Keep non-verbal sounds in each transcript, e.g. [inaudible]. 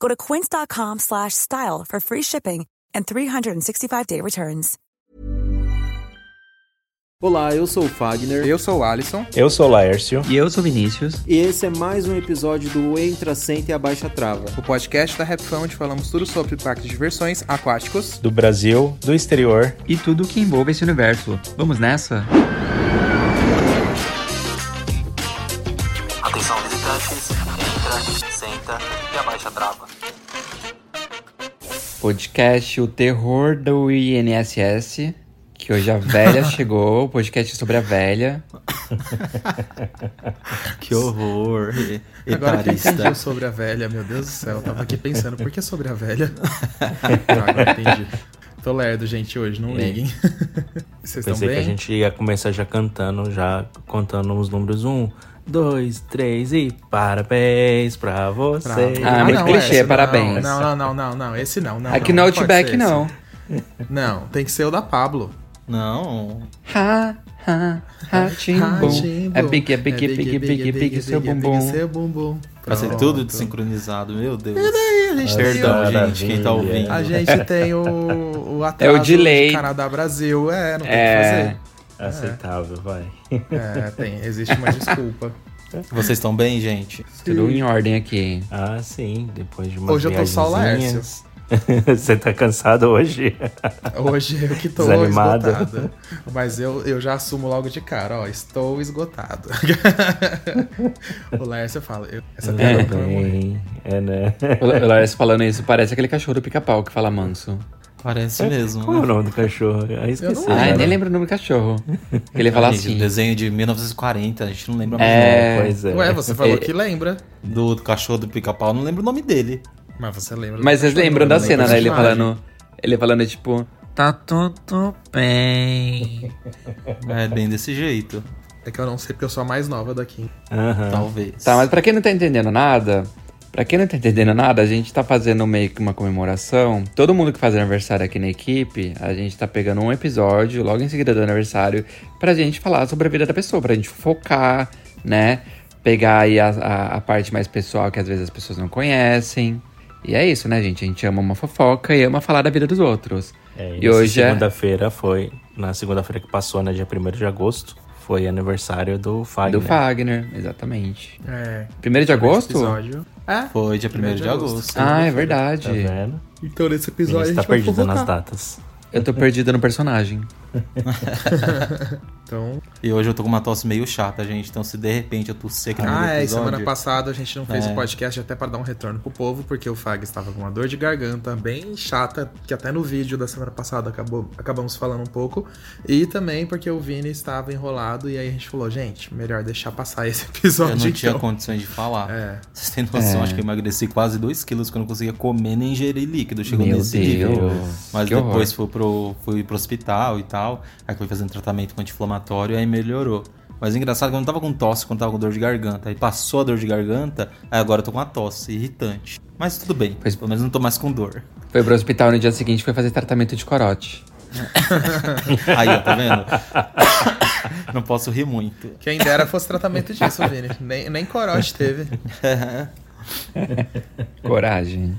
Go to quince.com slash style for free shipping and 365-day returns. Olá, eu sou o Fagner. Eu sou o Alisson. Eu sou o Laércio. E eu sou o Vinícius. E esse é mais um episódio do Entra, Senta e Abaixa Trava. O podcast da Rapfão, onde falamos tudo sobre parques de diversões aquáticos. Do Brasil, do exterior. E tudo que envolve esse universo. Vamos nessa? Atenção Podcast O Terror do INSS, que hoje a velha [laughs] chegou, o podcast sobre a velha. [laughs] que horror. Agora que entendi sobre a velha, meu Deus do céu, eu tava aqui pensando, por que sobre a velha? ah, [laughs] agora entendi. Tô lerdo, gente, hoje, não liguem. Vocês estão Pensei bem? que a gente ia começar já cantando, já contando os números um, dois, três e parabéns pra você. Ah, muito clichê, esse parabéns. Não, não, não, não, não, esse não. não Aqui não, no Outback não. Não, tem que ser o da Pablo. Não. Ha, ha, ha. Timbo. É pique, é pique, pique, pique, pique, seu bumbum. seu bumbum. Vai ser tudo desincronizado, meu Deus. E daí, a gente tem Perdão, Maravilha. gente, quem tá ouvindo. A gente tem o, o atraso É o delay. de Canadá Brasil, é, não tem É. o que Aceitável, vai. fazer. É, tem, existe uma desculpa. [laughs] Vocês estão bem, gente? Tudo em ordem aqui. Ah, sim, depois de uma Hoje eu tô só o Laércio. [laughs] Você tá cansado hoje? Hoje eu que tô Desanimada. esgotada. Mas eu, eu já assumo logo de cara, ó, estou esgotado. [laughs] o Laércio fala, eu, essa piada É. vai. Bem, é, né? O Laércio falando isso parece aquele cachorro do pica-pau que fala manso. Parece mesmo. né? Qual é o nome do cachorro? Ah, esqueci. lembro. nem lembro o nome do cachorro. Ele fala Ah, assim. Desenho de 1940, a gente não lembra mais. É. Pois é. Ué, você falou que lembra. Do, do cachorro do pica-pau, não lembro o nome dele. Mas você lembra. Mas vocês lembram da cena, né? Ele falando. Ele falando, tipo, tá tudo bem. [laughs] É bem desse jeito. É que eu não sei porque eu sou a mais nova daqui. Aham. Talvez. Tá, mas pra quem não tá entendendo nada, pra quem não tá entendendo nada, a gente tá fazendo meio que uma comemoração. Todo mundo que faz aniversário aqui na equipe, a gente tá pegando um episódio logo em seguida do aniversário pra gente falar sobre a vida da pessoa, pra gente focar, né? Pegar aí a, a, a parte mais pessoal que às vezes as pessoas não conhecem. E é isso, né, gente? A gente ama uma fofoca e ama falar da vida dos outros. É, e hoje é. segunda-feira foi. Na segunda-feira que passou, né? Dia 1 de agosto, foi aniversário do Fagner. Do Fagner, exatamente. É. Primeiro de agosto? episódio. É. Foi dia 1 Primeiro de, de agosto. agosto. Ah, é Tá verdade. vendo? Então nesse Ele episódio a está gente vai perdido nas datas. Eu tô perdida no personagem. [laughs] Então. E hoje eu tô com uma tosse meio chata, gente. Então, se de repente eu tosser aqui Ah, é. episódio... Semana passada a gente não fez É. o podcast até para dar um retorno pro povo, porque o Fag estava com uma dor de garganta bem chata, que até no vídeo da semana passada acabou, acabamos falando um pouco. E também porque o Vini estava enrolado, e aí a gente falou, gente, melhor deixar passar esse episódio. [laughs] Eu não tinha então. condições de falar. É. Vocês têm noção? É. Acho que eu emagreci quase 2 quilos que eu não conseguia comer nem ingerir líquido. Chegou Meu nesse Deus. nível. Mas que depois horror. fui pro, fui pro hospital e tal. Aí fui fazendo tratamento com anti-inflamatório, aí melhorou. Mas o engraçado é que eu não tava com tosse quando tava com dor de garganta. Aí passou a dor de garganta, aí agora eu tô com uma tosse irritante. Mas tudo bem, Pois- pelo menos não tô mais com dor. Foi pro hospital no dia seguinte foi fazer tratamento de corote. [laughs] Aí, ó, tá vendo? [coughs] não posso rir muito. Quem dera fosse tratamento disso, Vini. Nem, nem corote teve. Coragem.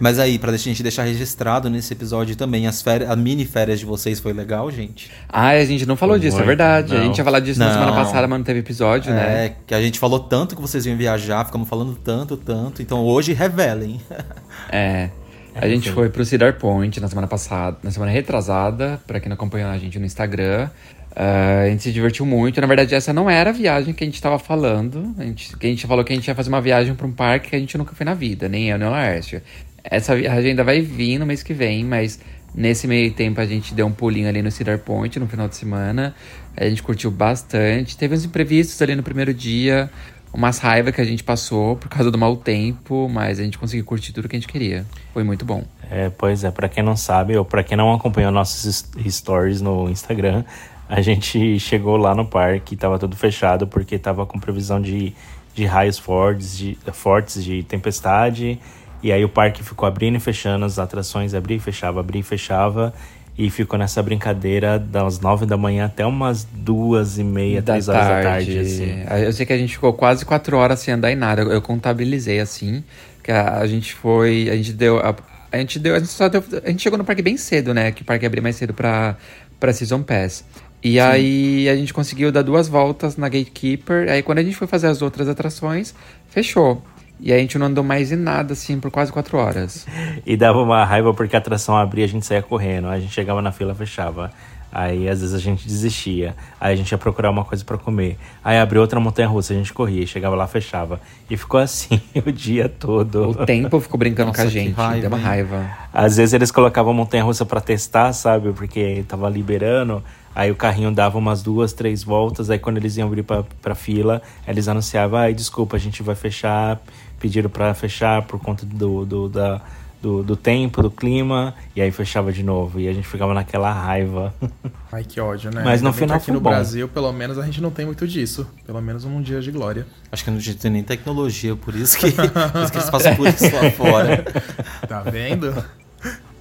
Mas aí, pra a gente deixar registrado nesse episódio também, as férias, a mini férias de vocês foi legal, gente? Ah, a gente não falou Foi disso, é verdade. A não. gente ia falar disso na Não. semana passada, mas não teve episódio, né? É, que a gente falou tanto que vocês iam viajar, ficamos falando tanto, tanto. Então hoje revelem. [laughs] É. A gente foi pro Cedar Point na semana passada, na semana retrasada, pra quem não acompanhou a gente no Instagram. Ah, a gente se divertiu muito. Na verdade, essa não era a viagem que a gente tava falando. A gente, que a gente falou que a gente ia fazer uma viagem pra um parque que a gente nunca foi na vida, nem eu, nem o Laércio. Essa viagem ainda vai vir no mês que vem, mas nesse meio tempo a gente deu um pulinho ali no Cedar Point no final de semana. A gente curtiu bastante. Teve uns imprevistos ali no primeiro dia, umas raivas que a gente passou por causa do mau tempo, mas a gente conseguiu curtir tudo que a gente queria. Foi muito bom. É, pois é, pra quem não sabe, ou pra quem não acompanhou nossos stories no Instagram, a gente [laughs] chegou lá no parque, tava tudo fechado porque tava com previsão de, de raios fortes de, fortes de tempestade. E aí o parque ficou abrindo e fechando, as atrações abria e fechava, abria e fechava. E ficou nessa brincadeira das nove da manhã até umas duas e meia, três horas da tarde, assim. Eu sei que a gente ficou quase quatro horas sem andar em nada. Eu, eu contabilizei assim. Que a, a gente foi. A gente deu. A, a gente deu. A gente, só deu, a gente chegou no parque bem cedo, né? Que o parque abria mais cedo pra, pra Season Pass. E aí a gente conseguiu dar duas voltas na Gatekeeper. Aí quando a gente foi fazer as outras atrações, fechou. E a gente não andou mais em nada, assim, por quase quatro horas. [laughs] E dava uma raiva porque a atração abria e a gente saía correndo. A gente chegava na fila, fechava. Aí às vezes a gente desistia. Aí a gente ia procurar uma coisa pra comer. Aí abriu outra montanha russa, a gente corria, chegava lá, fechava. E ficou assim [laughs] o dia todo. O tempo ficou brincando Nossa, com a gente. raiva, deu uma raiva. Às vezes eles colocavam a montanha russa pra testar, sabe? Porque tava liberando. Aí o carrinho dava umas duas, três voltas. Aí quando eles iam abrir pra, pra fila, eles anunciavam: ai, desculpa, a gente vai fechar. Pediram pra fechar por conta do, do, da, do, do tempo, do clima. E aí fechava de novo. E a gente ficava naquela raiva. [laughs] Ai, que ódio, né? Mas no que final aqui foi no bom. Brasil, pelo menos, a gente não tem muito disso. Pelo menos um dia de glória. Acho que não tem nem tecnologia, por isso que, [laughs] por isso que eles passam por isso lá fora. Tá vendo?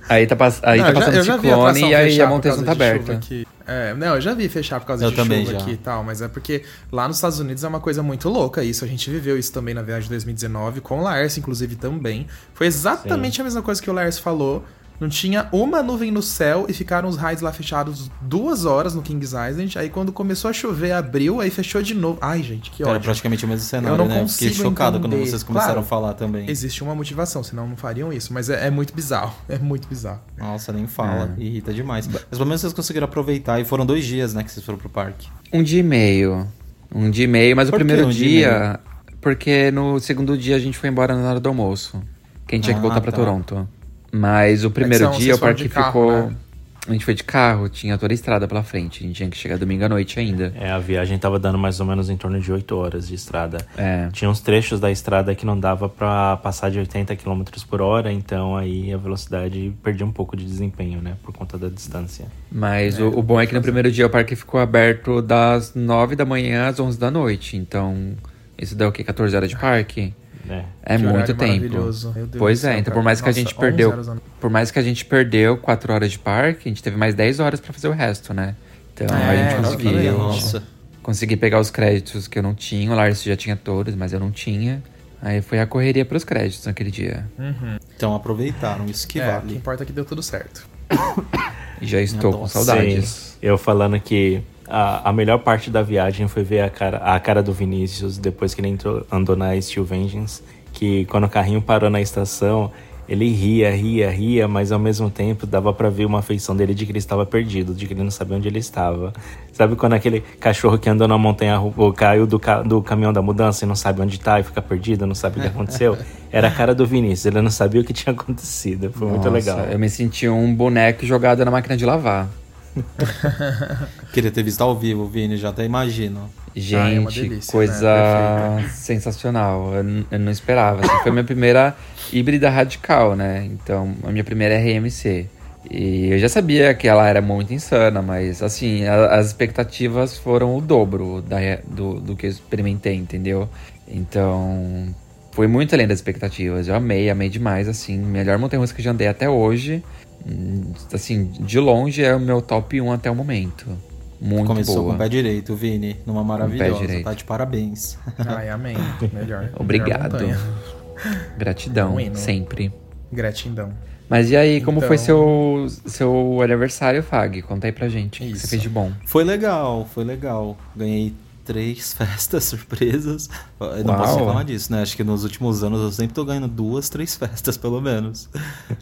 Aí tá, pass aí Não, tá passando já ciclone e aí a Montezuma causa tá aberta. É, não, eu já vi fechar por causa Eu de chuva já. aqui e tal, mas é porque lá nos Estados Unidos é uma coisa muito louca isso. A gente viveu isso também na viagem de 2019, com o Laércio, inclusive, também. Foi exatamente a mesma coisa que o Laércio falou. Não tinha uma nuvem no céu e ficaram os raios lá fechados duas horas no Kings Island. Aí quando começou a chover, abriu, aí fechou de novo. Ai, gente, que Era ódio. praticamente o mesmo cenário, Eu não né? Fiquei chocado quando entender. vocês começaram Claro, a falar também. Existe uma motivação, senão não fariam isso. Mas é, é muito bizarro. [laughs] É muito bizarro. Nossa, nem fala. Irrita demais. Mas pelo menos vocês conseguiram aproveitar. E foram dois dias, né, que vocês foram pro parque. Um dia e meio. Um dia e meio, mas Por o primeiro um dia dia. Porque no segundo dia a gente foi embora na hora do almoço. Que a gente tinha que Ah, voltar pra tá. Toronto. Mas o primeiro são- dia o parque carro, ficou. né? A gente foi de carro, tinha toda a estrada pela frente. A gente tinha que chegar domingo à noite ainda. É, a viagem tava dando mais ou menos em torno de 8 horas de estrada. É. Tinha uns trechos da estrada que não dava pra passar de 80 km por hora, então aí a velocidade perdia um pouco de desempenho, né? Por conta da distância. Mas o, o bom é que no primeiro dia o parque ficou aberto das 9 da manhã às 11 da noite. Então, isso dá o quê? 14 horas de parque? Né? É Que muito tempo. maravilhoso. Meu Deus Pois é, céu, então cara. por mais que a Nossa, gente 11 perdeu, horas por mais que a gente perdeu 4 horas de parque, a gente teve mais 10 horas pra fazer o resto, né? Então a É, gente conseguiu, exatamente. Nossa. consegui pegar os créditos que eu não tinha, o Lars já tinha todos, mas eu não tinha. Aí foi a correria pros créditos naquele dia. Então aproveitaram, isso que É, o que vale. importa é que deu tudo certo. E já estou com Nossa, saudades. Sim, eu falando que a, a melhor parte da viagem foi ver a cara, a cara do Vinícius depois que ele entrou, andou na Steel Vengeance. Que quando o carrinho parou na estação, ele ria, ria, ria, mas ao mesmo tempo dava pra ver uma afeição dele de que ele estava perdido, de que ele não sabia onde ele estava. Sabe quando aquele cachorro que andou na montanha ou caiu do, ca- do caminhão da mudança e não sabe onde tá e fica perdido, não sabe o que aconteceu? [laughs] Era a cara do Vinícius, ele não sabia o que tinha acontecido. Foi muito Nossa, legal. Eu me senti um boneco jogado na máquina de lavar. [laughs] Queria ter visto ao vivo, Vini, já até imagino. Gente, é uma delícia, coisa né? sensacional. Eu, eu não esperava. assim. foi a minha primeira híbrida radical, né? Então, a minha primeira RMC. E eu já sabia que ela era muito insana, mas assim, a- as expectativas foram o dobro da, do, do que eu experimentei, entendeu? Então, foi muito além das expectativas. Eu amei, amei demais, assim. Melhor montanha-russa que eu já andei até hoje. Hum, Assim, de longe é o meu top 1 até o momento. Muito Começou boa. com o pé direito, Vini. Numa maravilhosa. Tá de parabéns. Ai, amém. Melhor. Obrigado. Melhor. [laughs] Gratidão, Um sempre. Gratidão. Mas e aí, como Então- foi seu, seu aniversário, Fag? Conta aí pra gente. O que você Isso. fez de bom? Foi legal, foi legal. Ganhei três [laughs] festas surpresas. Eu não Uau. posso reclamar disso, né? Acho que nos últimos anos eu sempre tô ganhando duas, três festas, pelo menos.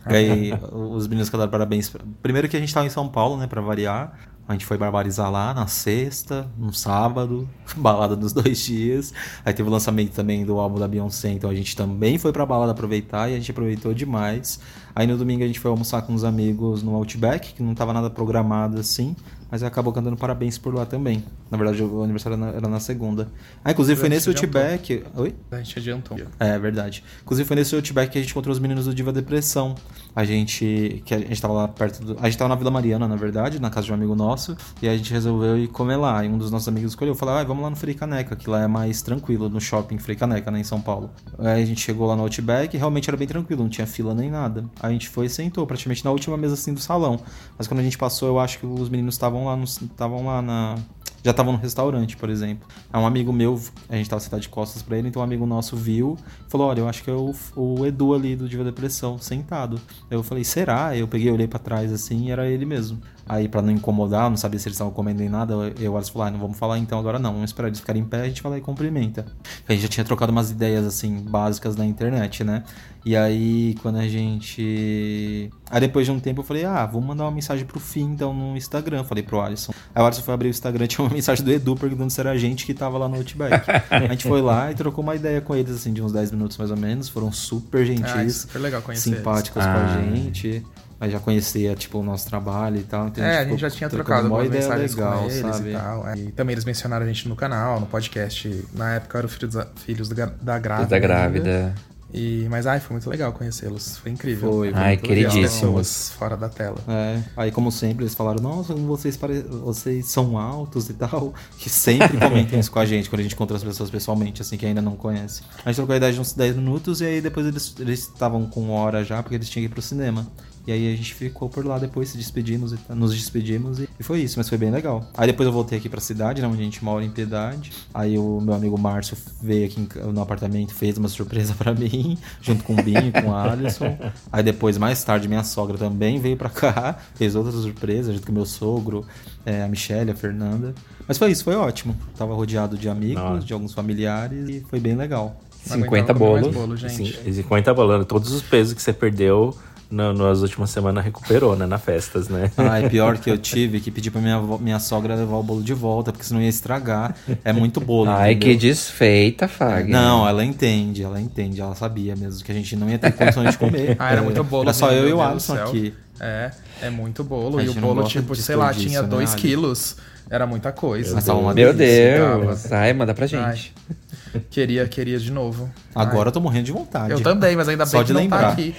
Ganhei [laughs] os meninos cantaram parabéns. Primeiro que a gente tava em São Paulo, né, pra variar. A gente foi barbarizar lá na sexta, no sábado, [laughs] balada nos dois dias. Aí teve o lançamento também do álbum da Beyoncé, então a gente também foi pra balada aproveitar e a gente aproveitou demais. Aí no domingo a gente foi almoçar com uns amigos no Outback, que não tava nada programado assim, mas acabou cantando parabéns por lá também. Na verdade, o aniversário era na, era na segunda. Ah, inclusive foi nesse. Outback. Oi? A gente adiantou. É verdade. Inclusive foi nesse Outback que a gente encontrou os meninos do Diva Depressão. A gente. Que a gente tava lá perto do. A gente tava na Vila Mariana, na verdade, na casa de um amigo nosso. E a gente resolveu ir comer lá. E um dos nossos amigos escolheu. Falou, ah, vamos lá no Frei Caneca, que lá é mais tranquilo, no shopping Frei Caneca, né, em São Paulo. Aí a gente chegou lá no Outback e realmente era bem tranquilo, não tinha fila nem nada. Aí a gente foi e sentou, praticamente na última mesa assim do salão. Mas quando a gente passou, eu acho que os meninos estavam lá no. Estavam lá na já estavam no restaurante, por exemplo. Um amigo meu, a gente tava sentado de costas pra ele, então um amigo nosso viu, falou: Olha, eu acho que é o, o Edu ali do Diva Depressão, sentado. Eu falei: Será? Eu peguei, olhei pra trás assim e era ele mesmo. Aí, pra não incomodar, não sabia se eles estavam comendo nem nada, eu e o Alisson falou: ah, não vamos falar então agora não, vamos esperar eles ficarem em pé, a gente vai lá e cumprimenta. A gente já tinha trocado umas ideias assim, básicas na internet, né? E aí, quando a gente. Aí depois de um tempo eu falei, ah, vou mandar uma mensagem pro fim então no Instagram. Falei pro Alisson. Aí o Alisson foi abrir o Instagram [laughs] tinha uma mensagem do Edu perguntando se era a gente que tava lá no Outback. a gente foi lá e trocou uma ideia com eles, assim, de uns 10 minutos mais ou menos. Foram super gentis, Ah, super legal conhecer eles. simpáticos com a gente. Aí já conhecia, tipo, o nosso trabalho e tal. Então É, a ficou gente já tinha trocado uma algumas ideia mensagens legal, com eles sabe? e tal. é. E também eles mencionaram a gente no canal, no podcast. Na época era o Filhos da, Filhos da, da Grávida. Da grávida. E, mas, ai, foi muito legal conhecê-los. Foi incrível. Foi, foi Ai, queridíssimos. Pessoas fora da tela. É, aí como sempre eles falaram, nossa, vocês, pare... vocês são altos e tal, [laughs] que sempre comentam isso com a gente quando a gente encontra as pessoas pessoalmente, assim, que ainda não conhece. A gente trocou a ideia de uns 10 minutos e aí depois eles eles estavam com hora já, porque eles tinham que ir pro cinema. E aí a gente ficou por lá depois, se despedimos e tal, nos despedimos e, e foi isso, mas foi bem legal. Aí depois eu voltei aqui pra cidade, né, onde a gente mora em Piedade. Aí o meu amigo Márcio veio aqui no apartamento, fez uma [laughs] surpresa pra mim, junto com o Binho e com o Alisson. Aí depois, mais tarde, minha sogra também veio pra cá, fez outra surpresa, junto com o meu sogro, é, a Michelle, a Fernanda. Mas foi isso, foi ótimo. Tava rodeado de amigos, Nossa. de alguns familiares e foi bem legal. Não 50 aguentava comer mais bolos. bolo, gente. Assim, 50 bolando. Todos os pesos que você perdeu no- nas últimas semanas recuperou, né? Na festas, né? Ai, pior que eu [laughs] tive que pedir pra minha, minha sogra levar o bolo de volta, porque senão ia estragar. É muito bolo. Ai, entendeu? que desfeita, Fag. Não, ela entende, ela entende, ela sabia mesmo que a gente não ia ter condições de comer. Ah, era É, muito bolo. Era só gente, eu e meu o Deus Alisson aqui. É, é muito bolo. E o bolo, tipo, de sei lá, tinha né, 2 Ali? quilos. Era muita coisa. Mas tava uma Meu Deus. Ai, manda pra gente. Ai, queria, queria de novo. Agora eu tô morrendo de vontade. Eu também, mas ainda Só bem de que não lembrar. tá aqui.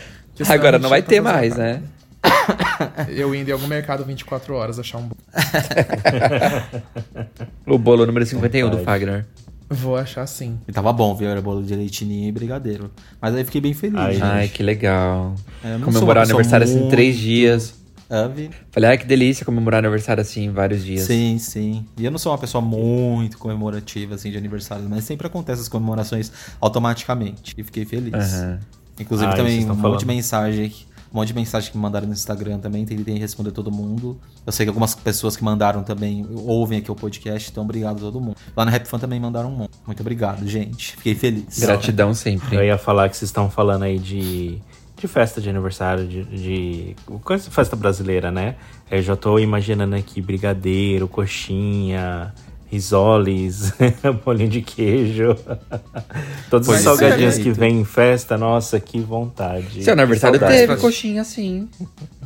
Agora não vai ter mais, né? [coughs] Eu indo em algum mercado 24 horas achar um bolo. [laughs] O bolo número 51 do Verdade. Fagner. Vou achar sim. E tava bom, viu? Era bolo de leitinho e brigadeiro. Mas aí fiquei bem feliz. Ai, gente. Ai, que legal. É, eu não sou Comemorar aniversário assim em três muito- dias. É, Vi? Falei, ai, que delícia comemorar aniversário assim em vários dias. Sim, sim. E eu não sou uma pessoa muito comemorativa, assim, de aniversário, mas sempre acontece as comemorações automaticamente. E fiquei feliz. Aham. Inclusive Ah, também um monte de mensagem. Um monte de mensagem que me mandaram no Instagram também, tentei responder todo mundo. Eu sei que algumas pessoas que mandaram também ouvem aqui o podcast, então obrigado a todo mundo. Lá na Rap Fan também mandaram um monte. Muito obrigado, gente. Fiquei feliz. Gratidão sempre. Eu ia falar que vocês estão falando aí de, de festa de aniversário, de, de coisa- festa brasileira, né? Eu já tô imaginando aqui brigadeiro, coxinha, risoles, [laughs] bolinho de queijo. [laughs] Todos Pois os é. salgadinhos que Perfeito. vem em festa, nossa, que vontade. Seu aniversário Que teve pra- coxinha, sim.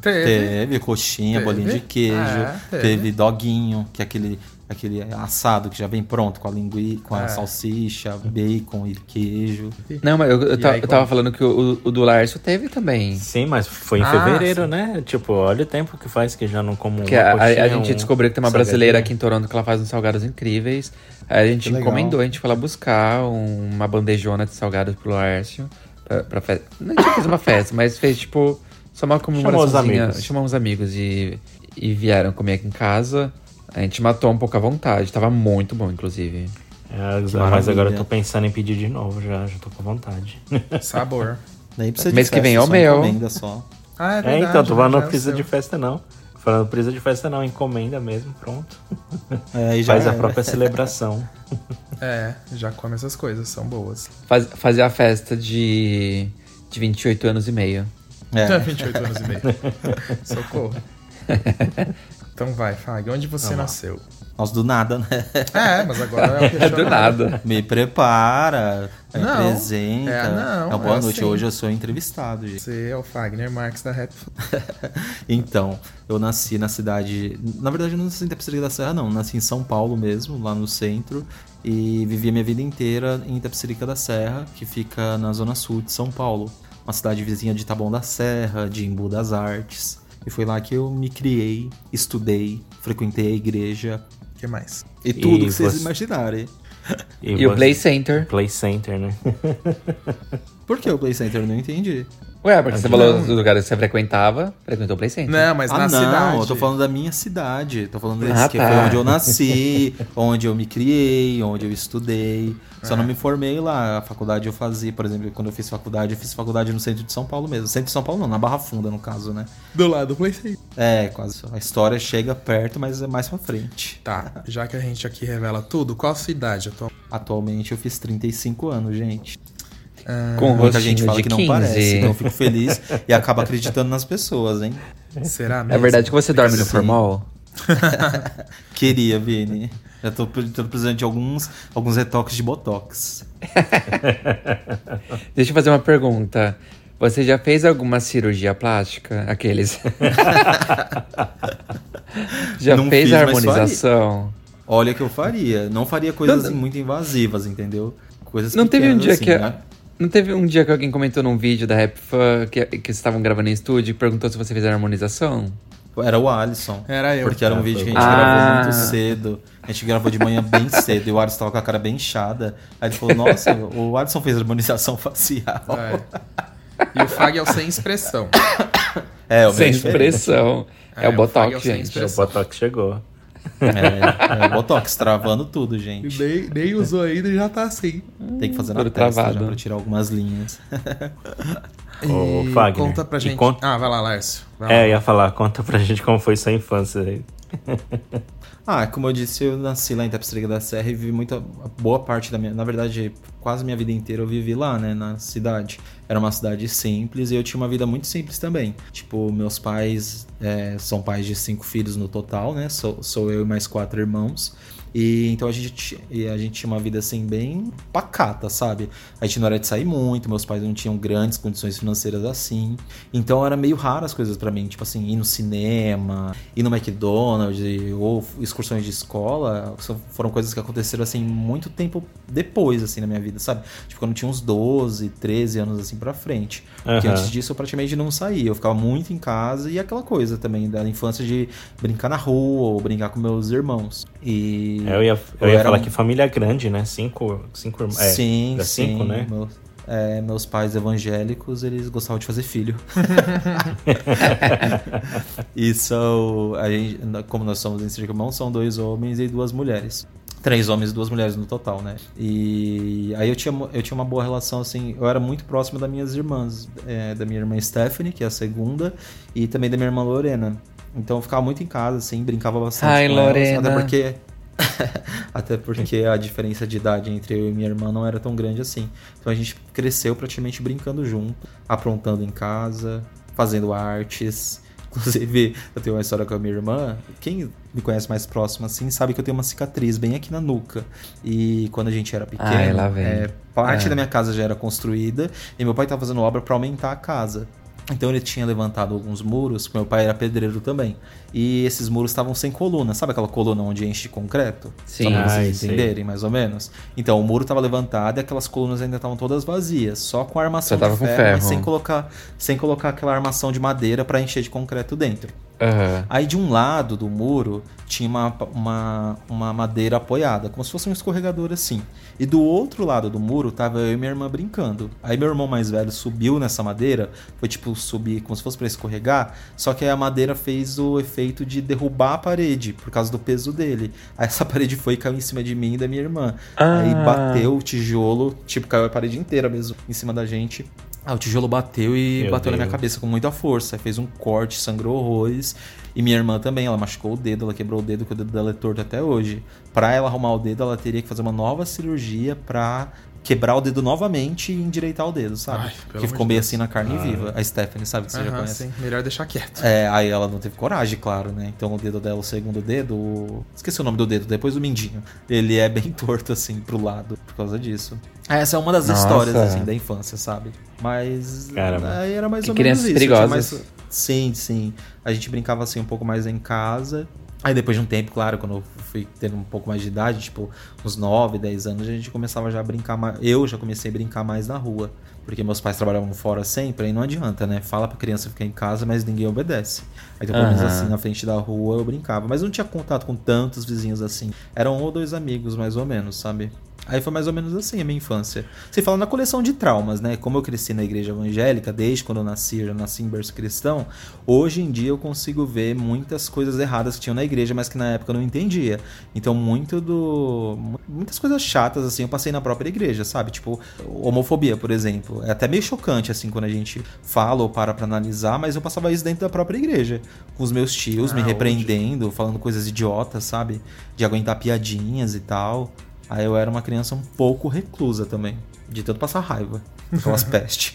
Teve. Teve coxinha, Teve? bolinho de queijo, É, teve. teve. doguinho, que é aquele aquele assado que já vem pronto com a linguiça, com a É. salsicha, bacon e queijo. Não, mas eu, eu, ta- aí, eu tava falando que o, o do Laércio teve também. Sim, mas foi em Ah, fevereiro, sim. né? Tipo, olha o tempo que faz que já não como Que uma a, a- a coxinha, gente um descobriu que tem uma salgadinho. brasileira aqui em Toronto que ela faz uns salgados incríveis. Aí a gente Que legal. encomendou, a gente foi lá buscar um- uma bandejona de salgados pro Laércio. Pra, pra festa. Não tinha fez uma festa, mas fez tipo só uma comemoraçãozinha. amigos. Chamou uns amigos e, e vieram comer aqui em casa. A gente matou um pouco à vontade. Tava muito bom, inclusive. É, mas maravilha. agora eu tô pensando em pedir de novo, já, já tô com vontade. [laughs] Sabor. Nem precisa de Mês que festa, vem é o meu. encomenda só. Ah, é É, verdade. então, tô falando né? não Já precisa é de festa não. Falando precisa de festa não, encomenda mesmo, pronto. É, [laughs] já Faz a própria celebração. [laughs] É, já come essas coisas, são boas. Faz, fazer a festa de, de 28 anos e meio. É. 28 anos e meio. Socorro. Então vai, Fag, onde você nasceu? Nós do nada, né? É, mas agora é o [laughs] É do nada. Me prepara, me Não, apresenta. é, não, É, boa é noite, assim. hoje eu sou entrevistado, gente. Você é o Fagner Marques da Rap. [laughs] Então, eu nasci na cidade. Na verdade, eu não nasci em Itapecerica da Serra, não. Nasci em São Paulo mesmo, lá no centro. E vivi a minha vida inteira em Itapecerica da Serra, que fica na zona sul de São Paulo. Uma cidade vizinha de Taboão da Serra, de Embu das Artes. E foi lá que eu me criei, estudei, frequentei a igreja. O que mais? E tudo E que vocês você- imaginarem. E o você- Play Center. Play Center, né? Por que o Play Center? Eu não entendi. Ué, porque você falou do lugar que você frequentava, frequentou o Play Center. Não, mas ah, na não, cidade. eu tô falando da minha cidade. Tô falando desse Ah, que tá. foi onde eu nasci, [laughs] onde eu me criei, onde eu estudei. Só não me formei lá. A faculdade eu fazia, por exemplo, quando eu fiz faculdade, eu fiz faculdade no centro de São Paulo mesmo. Centro de São Paulo não, na Barra Funda, no caso, né? Do lado do Play Center. É, quase. A história chega perto, mas é mais pra frente. Tá, já que a gente aqui revela tudo, qual a sua idade atual? Atualmente eu fiz 35 anos, gente. Com um Muita gente fala de que não 15. parece, então eu fico feliz e acaba acreditando nas pessoas, hein? Será mesmo? É verdade que você dorme no Sim. formal? [laughs] Queria, Vini. Já tô, tô precisando de alguns, alguns retoques de botox. [laughs] Deixa eu fazer uma pergunta. Você já fez alguma cirurgia plástica? Aqueles. [laughs] já Não fez fiz, a harmonização? Olha que eu faria. Não faria coisas Não- assim, muito invasivas, entendeu? Coisas Não teve um pequenas, dia assim, que. né? Não teve um dia que alguém comentou num vídeo da Rap Fan que, que vocês estavam gravando em estúdio e perguntou se você fez a harmonização? Era o Alisson. Era eu. Porque era um Ah, vídeo que a gente bom. gravou Ah. muito cedo. A gente gravou de manhã bem [laughs] cedo e o Alisson tava com a cara bem inchada. Aí ele falou: Nossa, o Alisson fez harmonização facial. É. E o Fag é o sem expressão. É, o Sem expressão. É, É, o é Botox, sem gente. O Botox chegou. É, é o Botox travando tudo, gente. Nem, nem usou ainda e já tá assim. Tem que fazer na Todo testa travado. já pra tirar algumas linhas. [laughs] Ô, E Fagner, Conta pra e gente. conta- Ah, vai lá, Lárcio. Vai É, lá. ia falar, conta pra gente como foi sua infância aí. [laughs] Ah, como eu disse, eu nasci lá em Tapestreira da Serra e vivi muita boa parte da minha, na verdade, quase minha vida inteira eu vivi lá, né, na cidade. Era uma cidade simples e eu tinha uma vida muito simples também. Tipo, meus pais é, são pais de cinco filhos no total, né? Sou, sou eu e mais quatro irmãos. E então a gente, a gente tinha uma vida assim bem pacata, sabe? A gente não era de sair muito, meus pais não tinham grandes condições financeiras assim. Então era meio raro as coisas pra mim, tipo assim, ir no cinema, ir no McDonald's ou excursões de escola, foram coisas que aconteceram assim muito tempo depois assim na minha vida, sabe? Tipo quando eu tinha uns 12, 13 anos assim pra frente. Porque Aham. antes disso eu praticamente não saía, eu ficava muito em casa e aquela coisa também da infância de brincar na rua ou brincar com meus irmãos. E É, Eu ia, eu Eu ia falar um- que família grande, né? Cinco, cinco irmãos. É, sim, era sim. cinco, né? Meus, é, meus pais evangélicos, eles gostavam de fazer filho. [laughs] e são. A gente, como nós somos em cinco irmãos, são dois homens e duas mulheres. Três homens e duas mulheres no total, né? E aí eu tinha, eu tinha uma boa relação, assim. Eu era muito próximo das minhas irmãs. é, da minha irmã Stephanie, que é a segunda, e também da minha irmã Lorena. Então eu ficava muito em casa, assim, brincava bastante Ai, com elas, Lorena. até porque [laughs] até porque a diferença de idade entre eu e minha irmã não era tão grande assim. Então a gente cresceu praticamente brincando junto, aprontando em casa, fazendo artes. [laughs] Inclusive, eu tenho uma história com a minha irmã. Quem me conhece mais próximo assim sabe que eu tenho uma cicatriz bem aqui na nuca. E quando a gente era pequeno, Ai, é, parte É. da minha casa já era construída e meu pai estava fazendo obra para aumentar a casa. Então ele tinha levantado alguns muros, meu pai era pedreiro também. E esses muros estavam sem coluna. Sabe aquela coluna onde enche de concreto? Sim. Só pra vocês sei. entenderem, mais ou menos. Então o muro estava levantado e aquelas colunas ainda estavam todas vazias. Só com a armação Só tava de com ferro, mas ferro. sem colocar, sem colocar aquela armação de madeira para encher de concreto dentro. Aham. Aí de um lado do muro tinha uma, uma, uma madeira apoiada, como se fosse um escorregador assim. E do outro lado do muro tava eu e minha irmã brincando. Aí meu irmão mais velho subiu nessa madeira, foi tipo subir como se fosse pra escorregar, só que aí a madeira fez o efeito de derrubar a parede por causa do peso dele. Aí essa [laughs] parede foi e caiu em cima de mim e da minha irmã. Aí Ah. bateu o tijolo, tipo, caiu a parede inteira mesmo em cima da gente. Ah, o tijolo bateu e Meu bateu na minha Deus. cabeça com muita força. Fez um corte, sangrou horrores. E minha irmã também, ela machucou o dedo, ela quebrou o dedo, que o dedo dela é torto até hoje. Pra ela arrumar o dedo, ela teria que fazer uma nova cirurgia pra quebrar o dedo novamente e endireitar o dedo, sabe? Ai, que ficou meio Deus. assim na carne Ah. viva. A Stephanie, sabe? Que você já Aham, conhece. sim. Melhor deixar quieto. É, aí ela não teve coragem, claro, né? Então o dedo dela, o segundo dedo, o- esqueci o nome do dedo, depois do mindinho. Ele é bem [laughs] torto, assim, pro lado, por causa disso. Essa é uma das Nossa. histórias, assim, da infância, sabe? Mas. Caramba. Aí era mais E ou menos isso. perigosas. mais- Sim, sim. A gente brincava assim um pouco mais em casa. Aí depois de um tempo, claro, quando eu fui tendo um pouco mais de idade, tipo, uns 9, 10 anos, a gente começava já a brincar mais. Eu já comecei a brincar mais na rua. Porque meus pais trabalhavam fora sempre, aí não adianta, né? Fala pra criança ficar em casa, mas ninguém obedece. Aí então, pelo menos assim, na frente da rua eu brincava. Mas não tinha contato com tantos vizinhos assim. Eram um ou dois amigos, mais ou menos, sabe? Aí foi mais ou menos assim a minha infância. Você fala na coleção de traumas, né? Como eu cresci na igreja evangélica, desde quando eu nasci, eu já nasci em berço cristão. Hoje em dia eu consigo ver muitas coisas erradas que tinham na igreja, mas que na época eu não entendia. Então, muito do. Muitas coisas chatas, assim, eu passei na própria igreja, sabe? Tipo, homofobia, por exemplo. É até meio chocante, assim, quando a gente fala ou para pra analisar, mas eu passava isso dentro da própria igreja. Com os meus tios Ah, me hoje. repreendendo, falando coisas idiotas, sabe? De aguentar piadinhas e tal. Aí eu era uma criança um pouco reclusa também. De tanto passar raiva. Aquelas [laughs] pestes.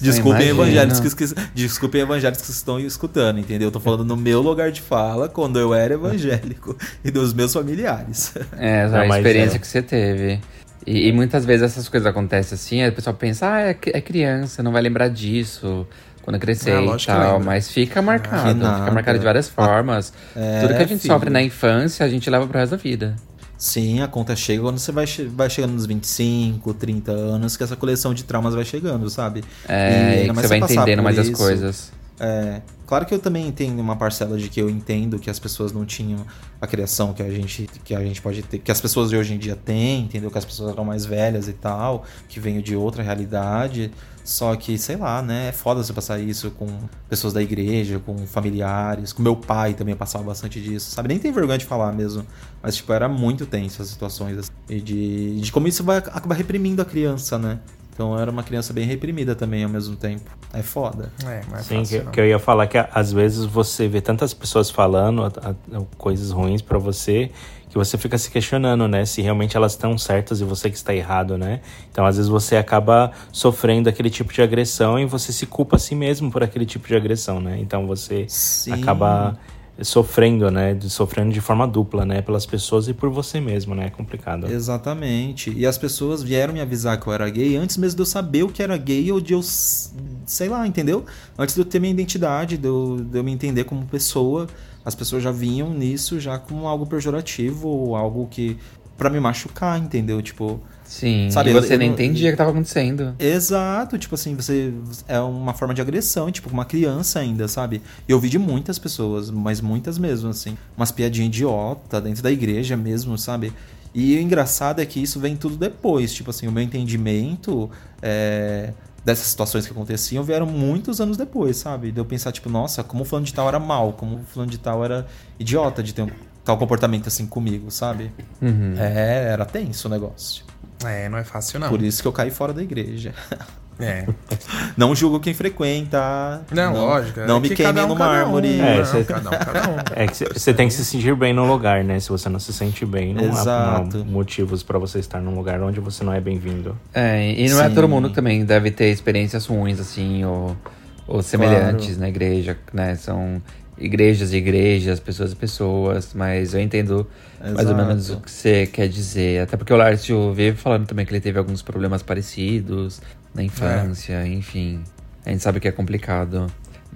Desculpem evangélicos, que, que- desculpem evangélicos que estão escutando, entendeu? Eu tô falando no meu lugar de fala, quando eu era evangélico [laughs] e dos meus familiares. É, essa Não, mas experiência é. que você teve. E, e muitas vezes essas coisas acontecem assim, aí o pessoal pensa, ah, é, é criança, não vai lembrar disso quando crescer Ah, e tal. Mas fica marcado, fica marcado de várias formas. É, Tudo que a gente filho. sofre na infância, a gente leva pro resto da vida. Sim, a conta chega quando você vai, vai chegando nos 25, 30 anos, que essa coleção de traumas vai chegando, sabe? É, E e que você vai entendendo mais as isso. coisas. É, claro que eu também tenho uma parcela de que eu entendo que as pessoas não tinham a criação que a gente que a gente pode ter, que as pessoas de hoje em dia têm, entendeu? Que as pessoas eram mais velhas e tal, que veio de outra realidade. Só que, sei lá, né? É foda você passar isso com pessoas da igreja, com familiares, com meu pai também passava bastante disso, sabe? Nem tem vergonha de falar mesmo. Mas, tipo, era muito tenso as situações. assim, E de, de como isso vai acabar reprimindo a criança, né? Então eu era uma criança bem reprimida também ao mesmo tempo. É foda. É, não é Sim, fácil, que, que eu ia falar que às vezes você vê tantas pessoas falando a- a- coisas ruins pra você que você fica se questionando, né? Se realmente elas estão certas e você que está errado, né? Então às vezes você acaba sofrendo aquele tipo de agressão e você se culpa a si mesmo por aquele tipo de agressão, né? Então você Sim. acaba sofrendo, né? Sofrendo de forma dupla, né? Pelas pessoas e por você mesmo, né? É complicado. Exatamente. E as pessoas vieram me avisar que eu era gay antes mesmo de eu saber o que era gay ou de eu. Sei lá, entendeu? Antes de eu ter minha identidade, de eu, de eu me entender como pessoa, as pessoas já vinham nisso já como algo pejorativo ou algo que. pra me machucar, entendeu? Tipo. Sim, Sabe, e eu- você eu nem não- entendia o que tava acontecendo. Exato, tipo assim, você é uma forma de agressão, tipo, uma criança ainda, sabe? E eu vi de muitas pessoas, mas muitas mesmo, assim, umas piadinhas idiota dentro da igreja mesmo, sabe? E o engraçado é que isso vem tudo depois, tipo assim, o meu entendimento é, dessas situações que aconteciam vieram muitos anos depois, sabe? De eu pensar, tipo, nossa, como o fulano de tal era mal, como o fulano de tal era idiota de ter um tal comportamento assim comigo, sabe? Uhum. É, era tenso o negócio. É, não é fácil, não. Por isso que eu caí fora da igreja. É. [laughs] Não julgo quem frequenta. Não, lógico. é Não me que queime um, no mármore. Um, É, não, você- cada um, cada um. [laughs] É que você tem que se sentir bem no lugar, né? Se você não se sente bem, não há, não há Exato. motivos pra você estar num lugar onde você não é bem-vindo. É, e não é Sim. todo mundo que também deve ter experiências ruins, assim, ou, ou semelhantes na igreja, né? São igrejas e igrejas, pessoas e pessoas, mas eu entendo mais ou Exato. menos o que você quer dizer. Até porque o Lárcio vive falando também que ele teve alguns problemas parecidos na infância, enfim. A gente sabe que é complicado.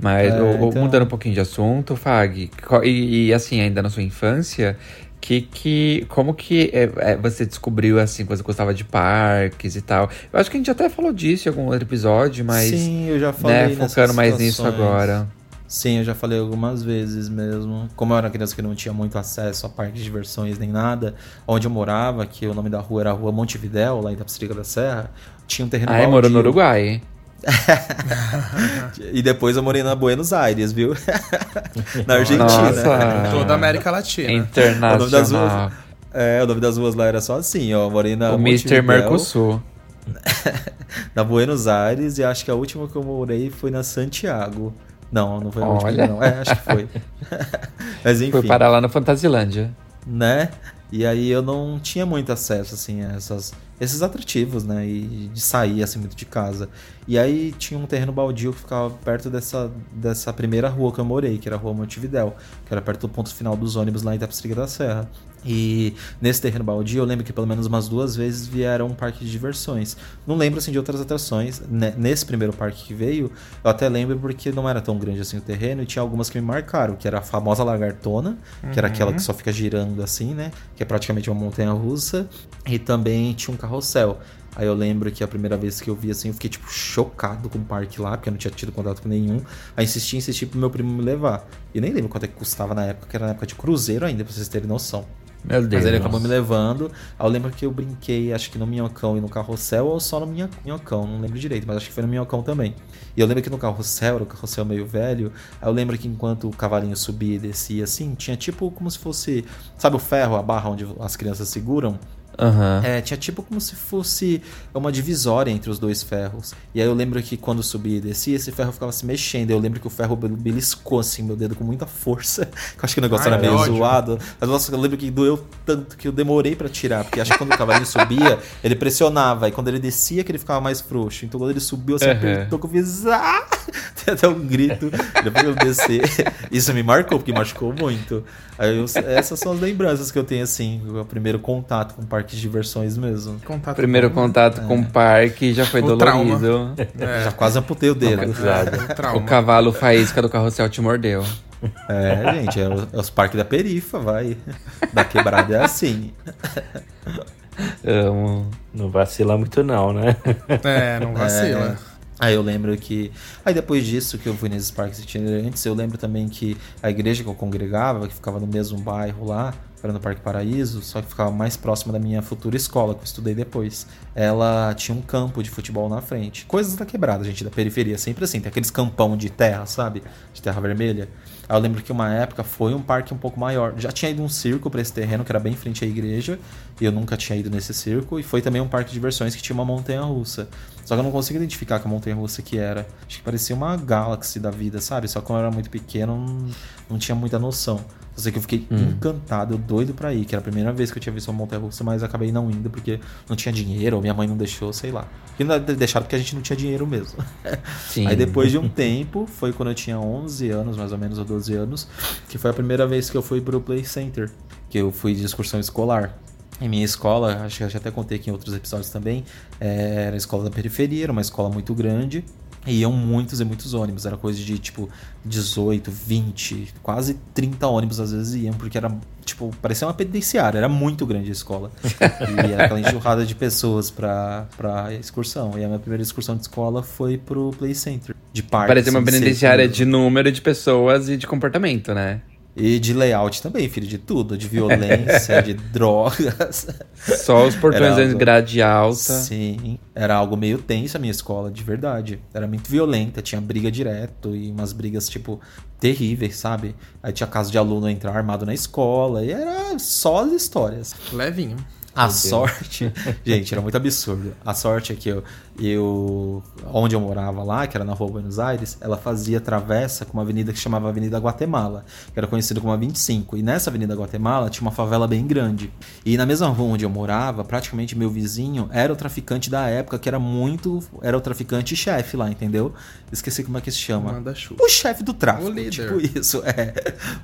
Mas, É, então- mudando um pouquinho de assunto, Fag, e, e, assim, ainda na sua infância, que, que, como que é, é, você descobriu, assim, que você gostava de parques e tal? Eu acho que a gente até falou disso em algum outro episódio, mas, Sim, eu já falei né, focando mais nisso agora. Sim, eu já falei algumas vezes mesmo. Como eu era criança que não tinha muito acesso a parques de diversões nem nada, onde eu morava, que o nome da rua era a Rua Montevidéu, lá em Itapecerica da Serra, tinha um terreno Ah, eu moro no. Uruguai. [laughs] E depois eu morei na Buenos Aires, viu? [laughs] na Argentina. Nossa. Toda a América Latina. O nome das Internacional. ruas, é, o nome das ruas lá era só assim, ó. Eu morei na O Mr. Mercosul. [laughs] na Buenos Aires e acho que a última que eu morei foi na Santiago. Não, não foi a última, Olha. não. É, acho que foi. [laughs] Mas enfim. Foi parar lá no Fantasilândia. né? E aí eu não tinha muito acesso, assim, a essas, esses atrativos, né? E de sair, assim, muito de casa. E aí tinha um terreno baldio que ficava perto dessa, dessa primeira rua que eu morei, que era a Rua Montevidéu, que era perto do ponto final dos ônibus lá em Itapecerica da Serra. E nesse terreno baldio eu lembro que pelo menos umas duas vezes vieram um parque de diversões. Não lembro, assim, de outras atrações. Ne- Nesse primeiro parque que veio, eu até lembro porque não era tão grande assim o terreno e tinha algumas que me marcaram, que era a famosa lagartona, que era aquela que só fica girando assim, né? Que é praticamente uma montanha russa. E também tinha um carrossel. Aí eu lembro que a primeira vez que eu vi assim, eu fiquei tipo chocado com o parque lá, porque eu não tinha tido contato com nenhum. Aí insisti, insisti pro meu primo me levar. E nem lembro quanto é que custava na época, que era na época de cruzeiro ainda, pra vocês terem noção. Meu Deus. Mas ele acabou me levando. Aí eu lembro que eu brinquei, acho que no Minhocão e no Carrossel, ou só no Minho- Minhocão, não lembro direito, mas acho que foi no Minhocão também. E eu lembro que no Carrossel, era o Carrossel meio velho, aí eu lembro que enquanto o cavalinho subia e descia assim, tinha tipo como se fosse, sabe o ferro, a barra onde as crianças seguram? Aham. É, tinha tipo como se fosse uma divisória entre os dois ferros. E aí eu lembro que quando subia e descia, esse ferro ficava se mexendo. Eu lembro que o ferro bel- beliscou assim meu dedo com muita força. [laughs] Que eu acho que o negócio Ai, era meio que ódio. zoado. Mas nossa, eu lembro que doeu tanto que eu demorei pra tirar. Porque acho que quando o cavalinho subia, [laughs] ele pressionava. E quando ele descia, que ele ficava mais frouxo. Então quando ele subiu, assim, Uhum. apertou que eu fiz. Ah! [laughs] Tem até um grito. Depois eu descer. Isso me marcou, porque machucou muito. Aí eu- essas são as lembranças que eu tenho, assim. O primeiro contato com parques de diversões mesmo. Contato Primeiro bom. contato com o parque já foi [laughs] O dolorido. É, Já quase amputei o dedo. é, o cavalo faísca do carrossel te mordeu. É, gente, é, o- é os parques da perifa, vai. Da quebrada é assim. Amo. Não vacila muito não, né? É, não vacila. Aí eu lembro que. Aí depois disso que eu fui nesses parques itinerantes, eu lembro também que a igreja que eu congregava, que ficava no mesmo bairro lá, era no Parque Paraíso, só que ficava mais próxima da minha futura escola, que eu estudei depois. Ela tinha um campo de futebol na frente. Coisas da quebrada, gente, da periferia, sempre assim. Tem aqueles campão de terra, sabe? De terra vermelha. Aí eu lembro que uma época foi um parque um pouco maior. Já tinha ido um circo pra esse terreno, que era bem em frente à igreja, e eu nunca tinha ido nesse circo. E foi também um parque de diversões que tinha uma montanha russa. Só que eu não consigo identificar que a montanha russa que era. Acho que parecia uma Galaxy da vida, sabe? Só que quando eu era muito pequeno, não, não tinha muita noção. Só sei que eu fiquei encantado, doido pra ir, que era a primeira vez que eu tinha visto uma montanha russa, mas acabei não indo porque não tinha dinheiro, ou minha mãe não deixou, sei lá. E não deixado porque a gente não tinha dinheiro mesmo. [laughs] Sim. Aí depois de um tempo, foi quando eu tinha 11 anos, mais ou menos, ou 12 anos, que foi a primeira vez que eu fui pro Play Center, que eu fui de excursão escolar. Em minha escola, acho que eu já até contei aqui em outros episódios também, eh, era a escola da periferia, era uma escola muito grande, e iam muitos e muitos ônibus, era coisa de tipo 18, 20, quase 30 ônibus às vezes iam, porque era tipo, parecia uma penitenciária, era muito grande a escola. [laughs] E era aquela enxurrada de pessoas pra, pra excursão. E a minha primeira excursão de escola foi pro Play Center, de parque. Parece uma assim, penitenciária de número de pessoas e de comportamento, né? E de layout também, filho, de tudo. De violência, [laughs] de drogas. Só os portões em grade alta. Sim, era algo meio tenso a minha escola, de verdade. Era muito violenta, tinha briga direto e umas brigas, tipo, terríveis, sabe? Aí tinha caso de aluno entrar armado na escola e era só as histórias. Levinho. A sorte, [laughs] gente, era muito absurdo. A sorte é que eu, eu, onde eu morava lá, que era na rua Buenos Aires, ela fazia travessa com uma avenida que chamava Avenida Guatemala, que era conhecida como a 25. E nessa Avenida Guatemala tinha uma favela bem grande. E na mesma rua onde eu morava, praticamente meu vizinho era o traficante da época, que era muito. Era o traficante chefe lá, entendeu? Esqueci como é que se chama. Manda chuva. O chefe do tráfico. O líder. Tipo isso, [laughs] é.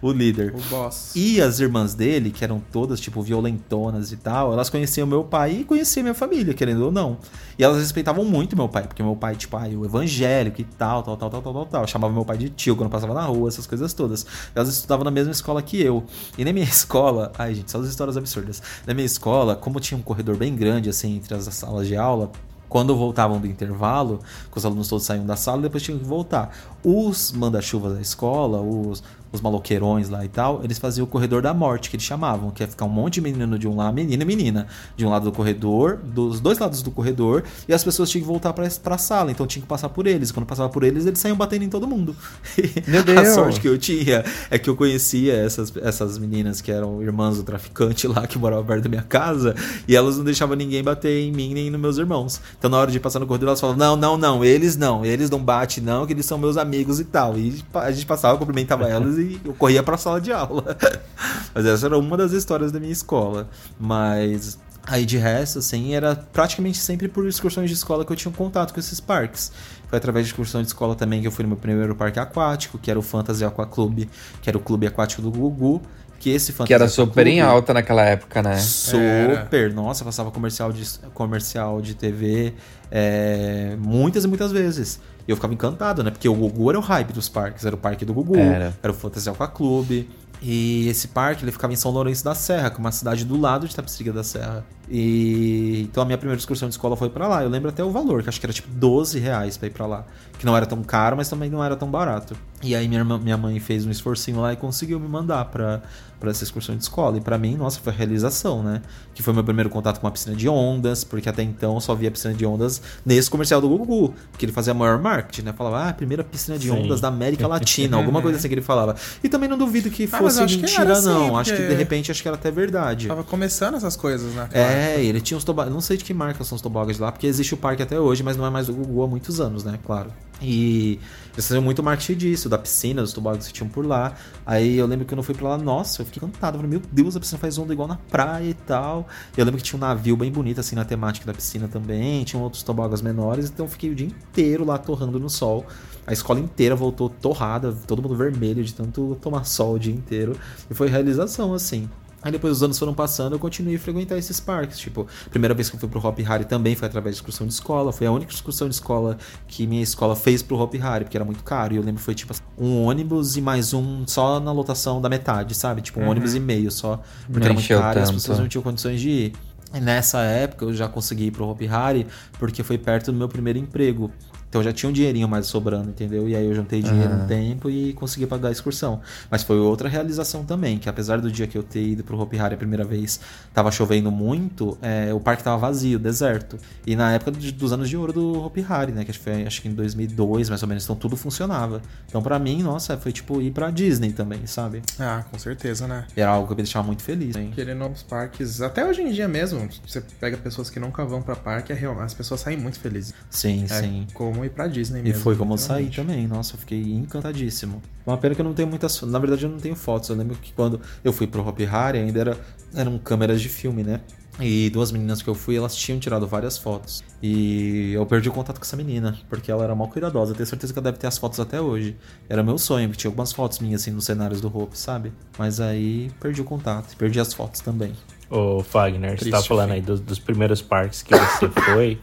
O líder. O boss. E as irmãs dele, que eram todas, tipo, violentonas e tal, elas conheciam meu pai e conheciam minha família, querendo ou não. E elas respeitavam muito meu pai, porque meu pai, tipo, ah, o evangélico e tal, tal, tal, tal, tal, tal, tal. Chamava meu pai de tio quando passava na rua, essas coisas todas. Elas estudavam na mesma escola que eu. E na minha [laughs] escola, ai gente, só as histórias absurdas. Na minha escola, como tinha um corredor bem grande, assim, entre as salas de aula, quando voltavam do intervalo, que os alunos todos saíam da sala, depois tinham que voltar. Os manda-chuvas da escola, os, os maloqueirões lá e tal, eles faziam o corredor da morte, que eles chamavam, que ia ficar um monte de menino de um lado, menina e menina, de um lado do corredor, dos dois lados do corredor, e as pessoas tinham que voltar pra, pra sala, então tinha que passar por eles. Quando passava por eles, eles saíam batendo em todo mundo. [laughs] Meu Deus! A sorte que eu tinha é que eu conhecia essas, essas meninas que eram irmãs do traficante lá, que moravam perto da minha casa, e elas não deixavam ninguém bater em mim nem nos meus irmãos. Então na hora de passar no corredor, elas falavam, não, não, não, eles não, eles não batem não, que eles são meus amigos e tal. E a gente passava, cumprimentava [laughs] elas e eu corria pra sala de aula. [laughs] Mas essa era uma das histórias da minha escola. Mas aí de resto, assim, era praticamente sempre por excursões de escola que eu tinha um contato com esses parques. Foi através de excursão de escola também que eu fui no meu primeiro parque aquático, que era o Fantasy Aqua Club, que era o clube aquático do Gugu. Que esse Fantasy Que era Aqua super em Club- alta naquela época, né? Super, nossa, passava comercial de, comercial de TV é, muitas e muitas vezes. E eu ficava encantado, né? Porque o Gugu era o hype dos parques, era o parque do Gugu, Era. o Fantasy Aqua Clube. E esse parque ele ficava em São Lourenço da Serra, que é uma cidade do lado de Tapiceriga da Serra. E então a minha primeira excursão de escola foi pra lá. Eu lembro até o valor, que acho que era tipo 12 reais pra ir pra lá. Que não era tão caro, mas também não era tão barato. E aí minha, irmã- minha mãe fez um esforcinho lá e conseguiu me mandar pra, pra essa excursão de escola. E pra mim, nossa, foi a realização, né? Que foi meu primeiro contato com uma piscina de ondas, porque até então eu só via piscina de ondas nesse comercial do Gugu, que ele fazia maior marketing, né? Falava, ah, primeira piscina de Sim. ondas da América Latina, alguma coisa assim que ele falava. E também não duvido que Ah, fosse que mentira, era assim, não. Acho que de repente acho que era até verdade. Tava começando essas coisas, né? É, ele tinha uns toboggãs. Não sei de que marca são os toboggãs lá, porque existe o parque até hoje, mas não é mais o Gugu há muitos anos, né? Claro. E eles faziam muito marketing disso, da piscina, dos toboggãs que tinham por lá. Aí eu lembro que eu fui pra lá, nossa, eu fiquei encantado. Eu falei, meu Deus, a piscina faz onda igual na praia e tal. Eu lembro que tinha um navio bem bonito, assim, na temática da piscina também. Tinha outros toboggãs menores, então eu fiquei o dia inteiro lá torrando no sol. A escola inteira voltou torrada, todo mundo vermelho de tanto tomar sol o dia inteiro. E foi realização, assim. Aí depois os anos foram passando, eu continuei a frequentar esses parques. Tipo, a primeira vez que eu fui pro Hop Harry também foi através de excursão de escola. Foi a única excursão de escola que minha escola fez pro Hop Harry, porque era muito caro. E eu lembro que foi tipo um ônibus e mais um só na lotação da metade, sabe? Tipo, um Uhum. ônibus e meio só. Porque Não era muito caro e as pessoas não tinham condições de ir. E nessa época eu já consegui ir pro Hop Harry porque foi perto do meu primeiro emprego. Então eu já tinha um dinheirinho mais sobrando, entendeu? E aí eu juntei dinheiro um Aham. tempo e consegui pagar a excursão. Mas foi outra realização também, que apesar do dia que eu ter ido pro Hopi Hari a primeira vez, tava chovendo muito, é, o parque tava vazio, deserto. E na época dos anos de ouro do Hopi Hari, né? Que acho que foi acho que em 2002, mais ou menos, então tudo funcionava. Então pra mim, nossa, foi tipo ir pra Disney também, sabe? Ah, com certeza, né? E era algo que me deixava muito feliz. Hein? Querer novos parques, até hoje em dia mesmo, você pega pessoas que nunca vão pra parque, é as pessoas saem muito felizes. Sim, É sim. como ir pra Disney E mesmo. foi como eu saí também. Nossa, eu fiquei encantadíssimo. Uma pena que eu não tenho muitas. Na verdade, eu não tenho fotos. Eu lembro que quando eu fui pro Hop Hari ainda era, eram câmeras de filme, né? E duas meninas que eu fui, elas tinham tirado várias fotos. E eu perdi o contato com essa menina, porque ela era mal cuidadosa. Eu tenho certeza que ela deve ter as fotos até hoje. Era meu sonho, que tinha algumas fotos minhas assim nos cenários do Hope, sabe? Mas aí perdi o contato. Perdi as fotos também. Ô, Fagner, você Triste tá falando fim. aí dos, dos primeiros parques que você [laughs] foi,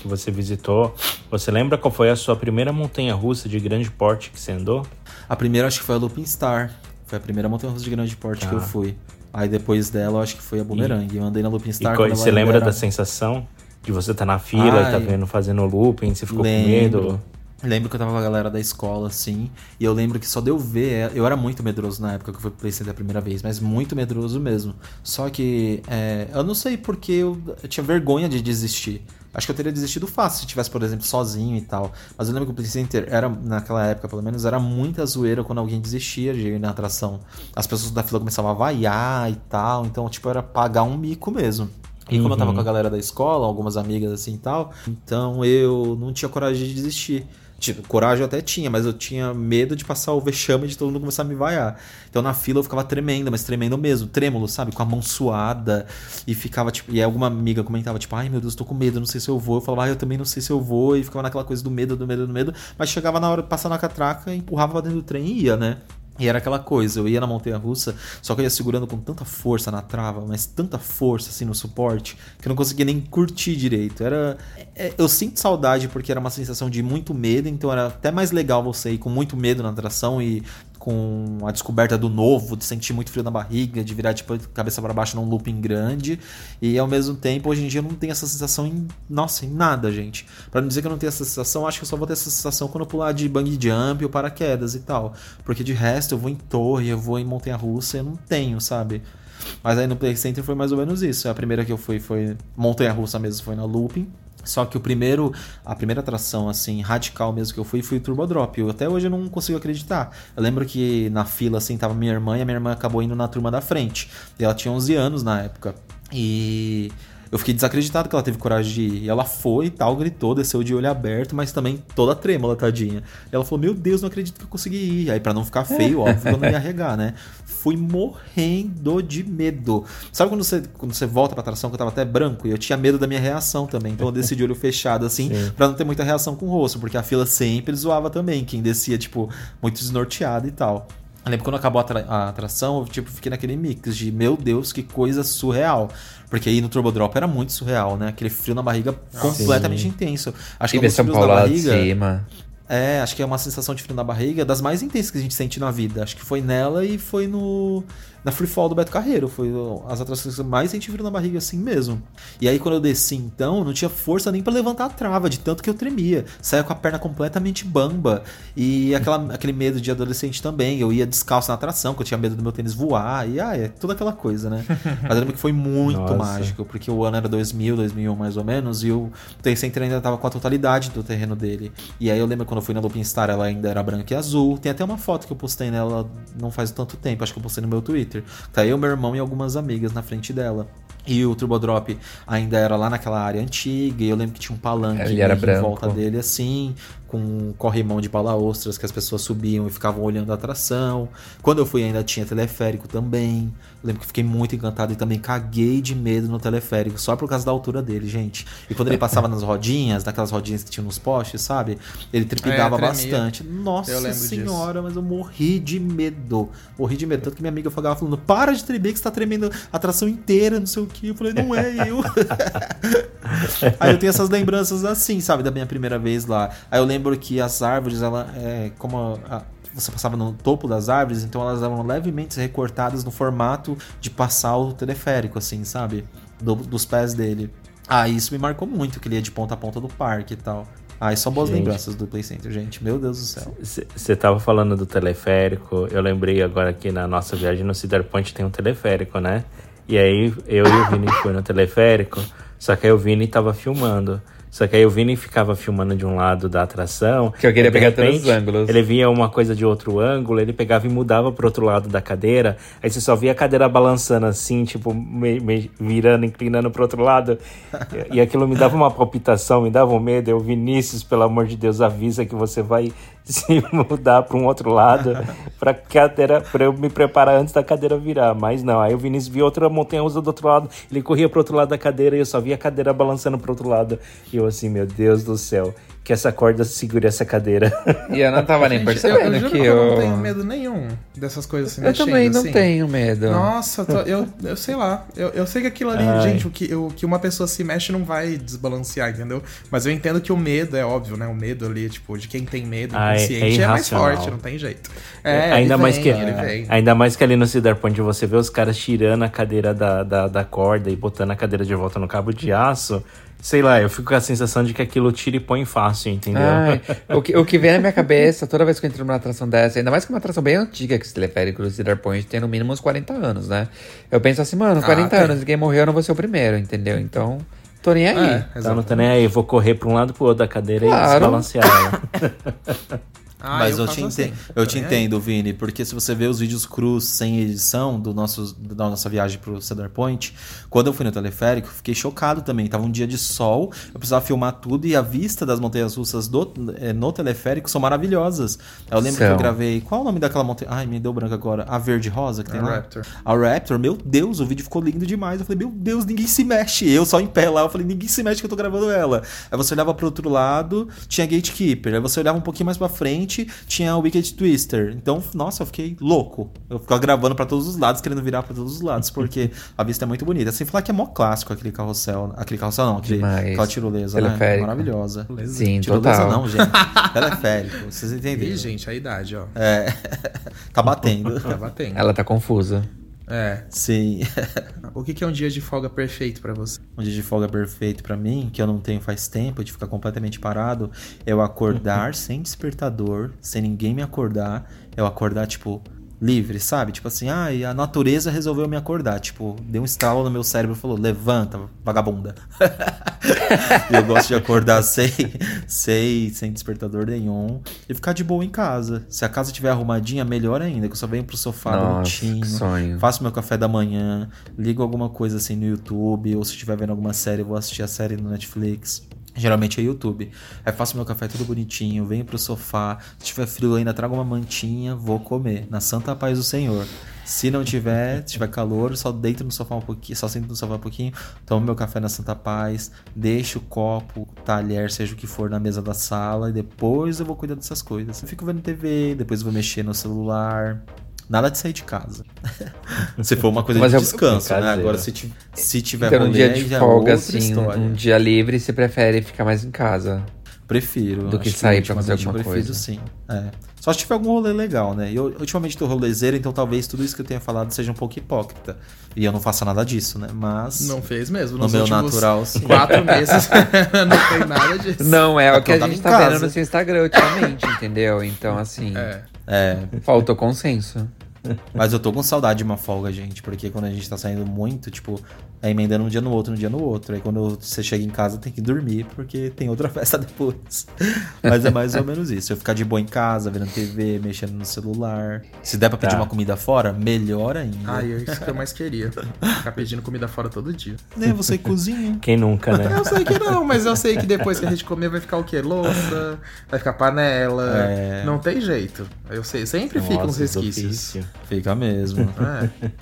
que você visitou. Você lembra qual foi a sua primeira montanha russa de grande porte que você andou? A primeira acho que foi a Looping Star. Foi a primeira montanha russa de grande porte que Ah. eu fui. Aí depois dela, eu acho que foi a Boomerang. Eu andei na Looping E Star. quando você lembra da sensação de você estar na fila e tá Ai. vendo fazendo looping, você ficou Lembro. com medo? Lembro que eu tava com a galera da escola, assim, e eu lembro que só de eu ver, eu era muito medroso na época que eu fui pro Play Center a primeira vez, mas muito medroso mesmo. Só que, é, eu não sei porque eu, eu tinha vergonha de desistir. Acho que eu teria desistido fácil se tivesse, por exemplo, sozinho e tal. Mas eu lembro que o Play Center era, naquela época, pelo menos, era muita zoeira quando alguém desistia de ir na atração. As pessoas da fila começavam a vaiar e tal, então, tipo, era pagar um mico mesmo. E como eu tava Uhum. com a galera da escola, algumas amigas assim e tal, então eu não tinha coragem de desistir. Tipo, coragem eu até tinha, mas eu tinha medo de passar o vexame de todo mundo começar a me vaiar. Então na fila eu ficava tremendo, mas tremendo mesmo, trêmulo, sabe? Com a mão suada. E ficava, tipo, e alguma amiga comentava, tipo, ai meu Deus, tô com medo, não sei se eu vou. Eu falava, ai, eu também não sei se eu vou. E ficava naquela coisa do medo, do medo, do medo. Mas chegava na hora de passar na catraca, empurrava pra dentro do trem e ia, né? E era aquela coisa, eu ia na montanha russa, só que eu ia segurando com tanta força na trava, mas tanta força assim no suporte, que eu não conseguia nem curtir direito. Era. é, eu sinto saudade porque era uma sensação de muito medo, então era até mais legal você ir com muito medo na atração e com a descoberta do novo, de sentir muito frio na barriga, de virar tipo cabeça para baixo num looping grande. E ao mesmo tempo, hoje em dia eu não tenho essa sensação em, nossa, em nada, gente. Pra não dizer que eu não tenho essa sensação, acho que eu só vou ter essa sensação quando eu pular de bungee jump ou paraquedas e tal. Porque de resto eu vou em torre, eu vou em montanha russa, eu não tenho, sabe? Mas aí no Play Center foi mais ou menos isso. A primeira que eu fui foi montanha russa mesmo, foi na looping. Só que o primeiro, a primeira atração assim radical mesmo que eu fui foi o Turbo Drop. Eu, até hoje eu não consigo acreditar. Eu lembro que na fila assim tava minha irmã e a minha irmã acabou indo na turma da frente. E ela tinha 11 anos na época. E eu fiquei desacreditado que ela teve coragem de ir. E ela foi e tal, gritou, desceu de olho aberto, mas também toda trêmula, tadinha. E ela falou: Meu Deus, não acredito que eu consegui ir. Aí, pra não ficar feio, óbvio, eu não ia arregar, né? Fui morrendo de medo. Sabe quando você, quando você volta pra atração, que eu tava até branco? E eu tinha medo da minha reação também. Então eu desci de olho fechado, assim, Sim. pra não ter muita reação com o rosto, porque a fila sempre zoava também. Quem descia, tipo, muito desnorteado e tal. Eu lembro quando acabou a, atra- a atração, eu tipo, fiquei naquele mix de meu Deus, que coisa surreal. Porque aí no Turbo Drop era muito surreal, né? Aquele frio na barriga completamente Sim. intenso. Acho E que ver um São Paulo na barriga. cima. É, acho que é uma sensação de frio na barriga das mais intensas que a gente sente na vida. Acho que foi nela e foi no na Free Fall do Beto Carreiro. Foi as atrações que eu mais senti frio na barriga assim mesmo. E aí quando eu desci então, não tinha força nem pra levantar a trava, de tanto que eu tremia. Saía com a perna completamente bamba. E aquela, [laughs] aquele medo de adolescente também. Eu ia descalço na atração, que eu tinha medo do meu tênis voar. E ah, é toda aquela coisa, né? [laughs] Mas eu lembro que foi muito Nossa. mágico, porque o ano era 2000, 2001 mais ou menos, e o Center ainda tava com a totalidade do terreno dele. E aí eu lembro quando eu fui na Looping Star, ela ainda era branca e azul. Tem até uma foto que eu postei nela não faz tanto tempo, acho que eu postei no meu Twitter. Tá eu, meu irmão e algumas amigas na frente dela. E o Turbo Drop ainda era lá naquela área antiga, e eu lembro que tinha um palanque Ele era em branco. volta dele assim, com um corrimão de bala-ostras que as pessoas subiam e ficavam olhando a atração. Quando eu fui ainda tinha teleférico também. Lembro que fiquei muito encantado e também caguei de medo no teleférico, só por causa da altura dele, gente. E quando ele passava [laughs] nas rodinhas, naquelas rodinhas que tinham nos postes, sabe? Ele trepidava É, bastante. Nossa senhora, mas eu morri de medo. Morri de medo. Tanto que minha amiga falava falando: para de tremer, que você tá tremendo a atração inteira, não sei o que. Eu falei, não é eu. [laughs] Aí eu tenho essas lembranças assim, sabe, da minha primeira vez lá. Aí eu lembro que as árvores, ela, é, como a- a- você passava no topo das árvores, então elas eram levemente recortadas no formato de passar o teleférico, assim, sabe? Do- dos pés dele. Ah, isso me marcou muito, que ele ia de ponta a ponta do parque e tal. Ah, só boas Gente. lembranças do Play Center, gente. Meu Deus do céu. Você tava falando do teleférico, eu lembrei agora que na nossa viagem no Cedar Point tem um teleférico, né? E aí eu e o Vini foi no teleférico, só que aí o Vini tava filmando. Só que aí o Vini ficava filmando de um lado da atração. Que eu queria pegar todos os repente, ângulos. Ele via uma coisa de outro ângulo, ele pegava e mudava pro outro lado da cadeira. Aí você só via a cadeira balançando assim, tipo, me- me- virando, inclinando pro outro lado. E, e aquilo me dava uma palpitação, me dava um medo. Eu, Vinícius, pelo amor de Deus, avisa que você vai [laughs] se mudar para um outro lado [laughs] pra cadeira, para eu me preparar antes da cadeira virar. Mas não, aí o Vinícius via outra montanha russa do outro lado, ele corria pro outro lado da cadeira e eu só via a cadeira balançando pro outro lado. E eu assim, meu Deus do céu, que essa corda segure essa cadeira. [laughs] E eu não tava nem eu, percebendo eu juro que que eu não eu. tenho medo nenhum dessas coisas assim. Eu mexendo, também não assim. tenho medo. Nossa, eu, tô- eu, eu sei lá. Eu, eu sei que aquilo ali, Ai. gente, o que, o que uma pessoa se mexe não vai desbalancear, entendeu? Mas eu entendo que o medo é óbvio, né? O medo ali, tipo, de quem tem medo é- inconsciente é é, mais forte, não tem jeito. É, ainda ele mais vem, que ele vem. ainda mais que ali no Cedar Point você vê os caras tirando a cadeira da, da, da corda e botando a cadeira de volta no cabo de aço. Sei lá, eu fico com a sensação de que aquilo tira e põe fácil, entendeu? Ai, [laughs] o, que, o que vem na minha cabeça toda vez que eu entro numa atração dessa, ainda mais que uma atração bem antiga, que esse teleférico do Cedar Point tem no mínimo uns 40 anos, né? Eu penso assim, mano, 40 tem. anos, ninguém morreu, eu não vou ser o primeiro, entendeu? Então, tô nem aí. É, Então não tô nem aí, vou correr pra um lado pro outro da cadeira e Claro. desbalancear ela. [laughs] Ah, Mas eu, faço te, assim, entendo, eu te aí. entendo, Vini, porque se você vê os vídeos crus sem edição do nosso, da nossa viagem pro Cedar Point, quando eu fui no teleférico, fiquei chocado também. Tava um dia de sol, eu precisava filmar tudo e a vista das montanhas russas do, eh, no teleférico são maravilhosas. Eu lembro que São. eu gravei. Qual o nome daquela montanha? Ai, me deu branco agora. A verde rosa que tem A lá? Raptor. A Raptor, meu Deus, o vídeo ficou lindo demais. Eu falei, meu Deus, ninguém se mexe. Eu só em pé lá, eu falei, ninguém se mexe que eu tô gravando ela. Aí você olhava pro outro lado, tinha gatekeeper. Aí você olhava um pouquinho mais pra frente, frente tinha o Wicked Twister. Então, nossa, eu fiquei louco. Eu ficava gravando pra todos os lados, querendo virar pra todos os lados, porque a vista é muito bonita. Sem falar que é mó clássico aquele carrossel. Aquele carrossel não, aquele, Demais. aquela tirolesa, né? Teleférico. Maravilhosa. Sim, Tirolesa total. não, gente. [laughs] Teleférico, vocês entenderam. Ih, gente, a idade, ó. É. [laughs] tá batendo. Tá batendo. Ela tá confusa. É. Sim. [laughs] O que, que é um dia de folga perfeito pra você? Um dia de folga perfeito pra mim, que eu não tenho faz tempo, de ficar completamente parado, é eu acordar [laughs] sem despertador, sem ninguém me acordar, eu acordar, tipo, livre, sabe? Tipo assim, ah, e a natureza resolveu me acordar. Tipo, deu um estalo no meu cérebro e falou, levanta, vagabunda. [laughs] eu gosto de acordar sem, sem, sem despertador nenhum e ficar de boa em casa. Se a casa estiver arrumadinha, melhor ainda, que eu só venho pro sofá Nossa, bonitinho. Faço meu café da manhã, ligo alguma coisa assim no YouTube, ou se estiver vendo alguma série, eu vou assistir a série no Netflix. Geralmente é YouTube. Aí faço meu café tudo bonitinho, venho pro sofá. Se tiver frio ainda trago uma mantinha, vou comer. Na santa paz do Senhor. Se não tiver, se tiver calor, só deito no sofá um pouquinho, só sento no sofá um pouquinho, tomo meu café na santa paz, deixo o copo, talher, seja o que for, na mesa da sala, e depois eu vou cuidar dessas coisas. Eu fico vendo TV, depois eu vou mexer no celular. Nada de sair de casa. [laughs] se for uma coisa Mas de eu- descanso, né? Agora, se, ti- se tiver Então, um dia de é folga, assim, um dia livre, você prefere ficar mais em casa. Prefiro. Do que sair pra fazer alguma eu prefiro, coisa. sim. É. Só se tiver algum rolê legal, né? Eu ultimamente tô rolezeiro, então talvez tudo isso que eu tenha falado seja um pouco hipócrita. E eu não faça nada disso, né? Mas. Não fez mesmo? No meu natural, sim. Quatro [laughs] meses [laughs] não tem nada disso. Não, é o Porque que a eu tava gente tá casa. vendo no seu Instagram ultimamente, entendeu? Então, assim, É. É. faltou consenso. Mas eu tô com saudade de uma folga, gente. Porque quando a gente tá saindo muito, tipo, é emendando um dia no outro, um dia no outro. Aí quando você chega em casa tem que dormir, porque tem outra [laughs] festa depois. Mas é mais ou menos isso. Eu ficar de boa em casa, vendo TV, mexendo no celular. Se der pra pedir Tá. uma comida fora, melhor ainda. Ai, é isso que eu mais queria. Ficar pedindo comida fora todo dia. Nem você cozinha. Quem nunca, né? Eu sei que não, mas eu sei que depois que a gente comer vai ficar o quê? Louça, vai ficar panela. É. Não tem jeito. Eu sei, sempre ficam uns Nossa, resquícios. ofício. Fica mesmo. [laughs]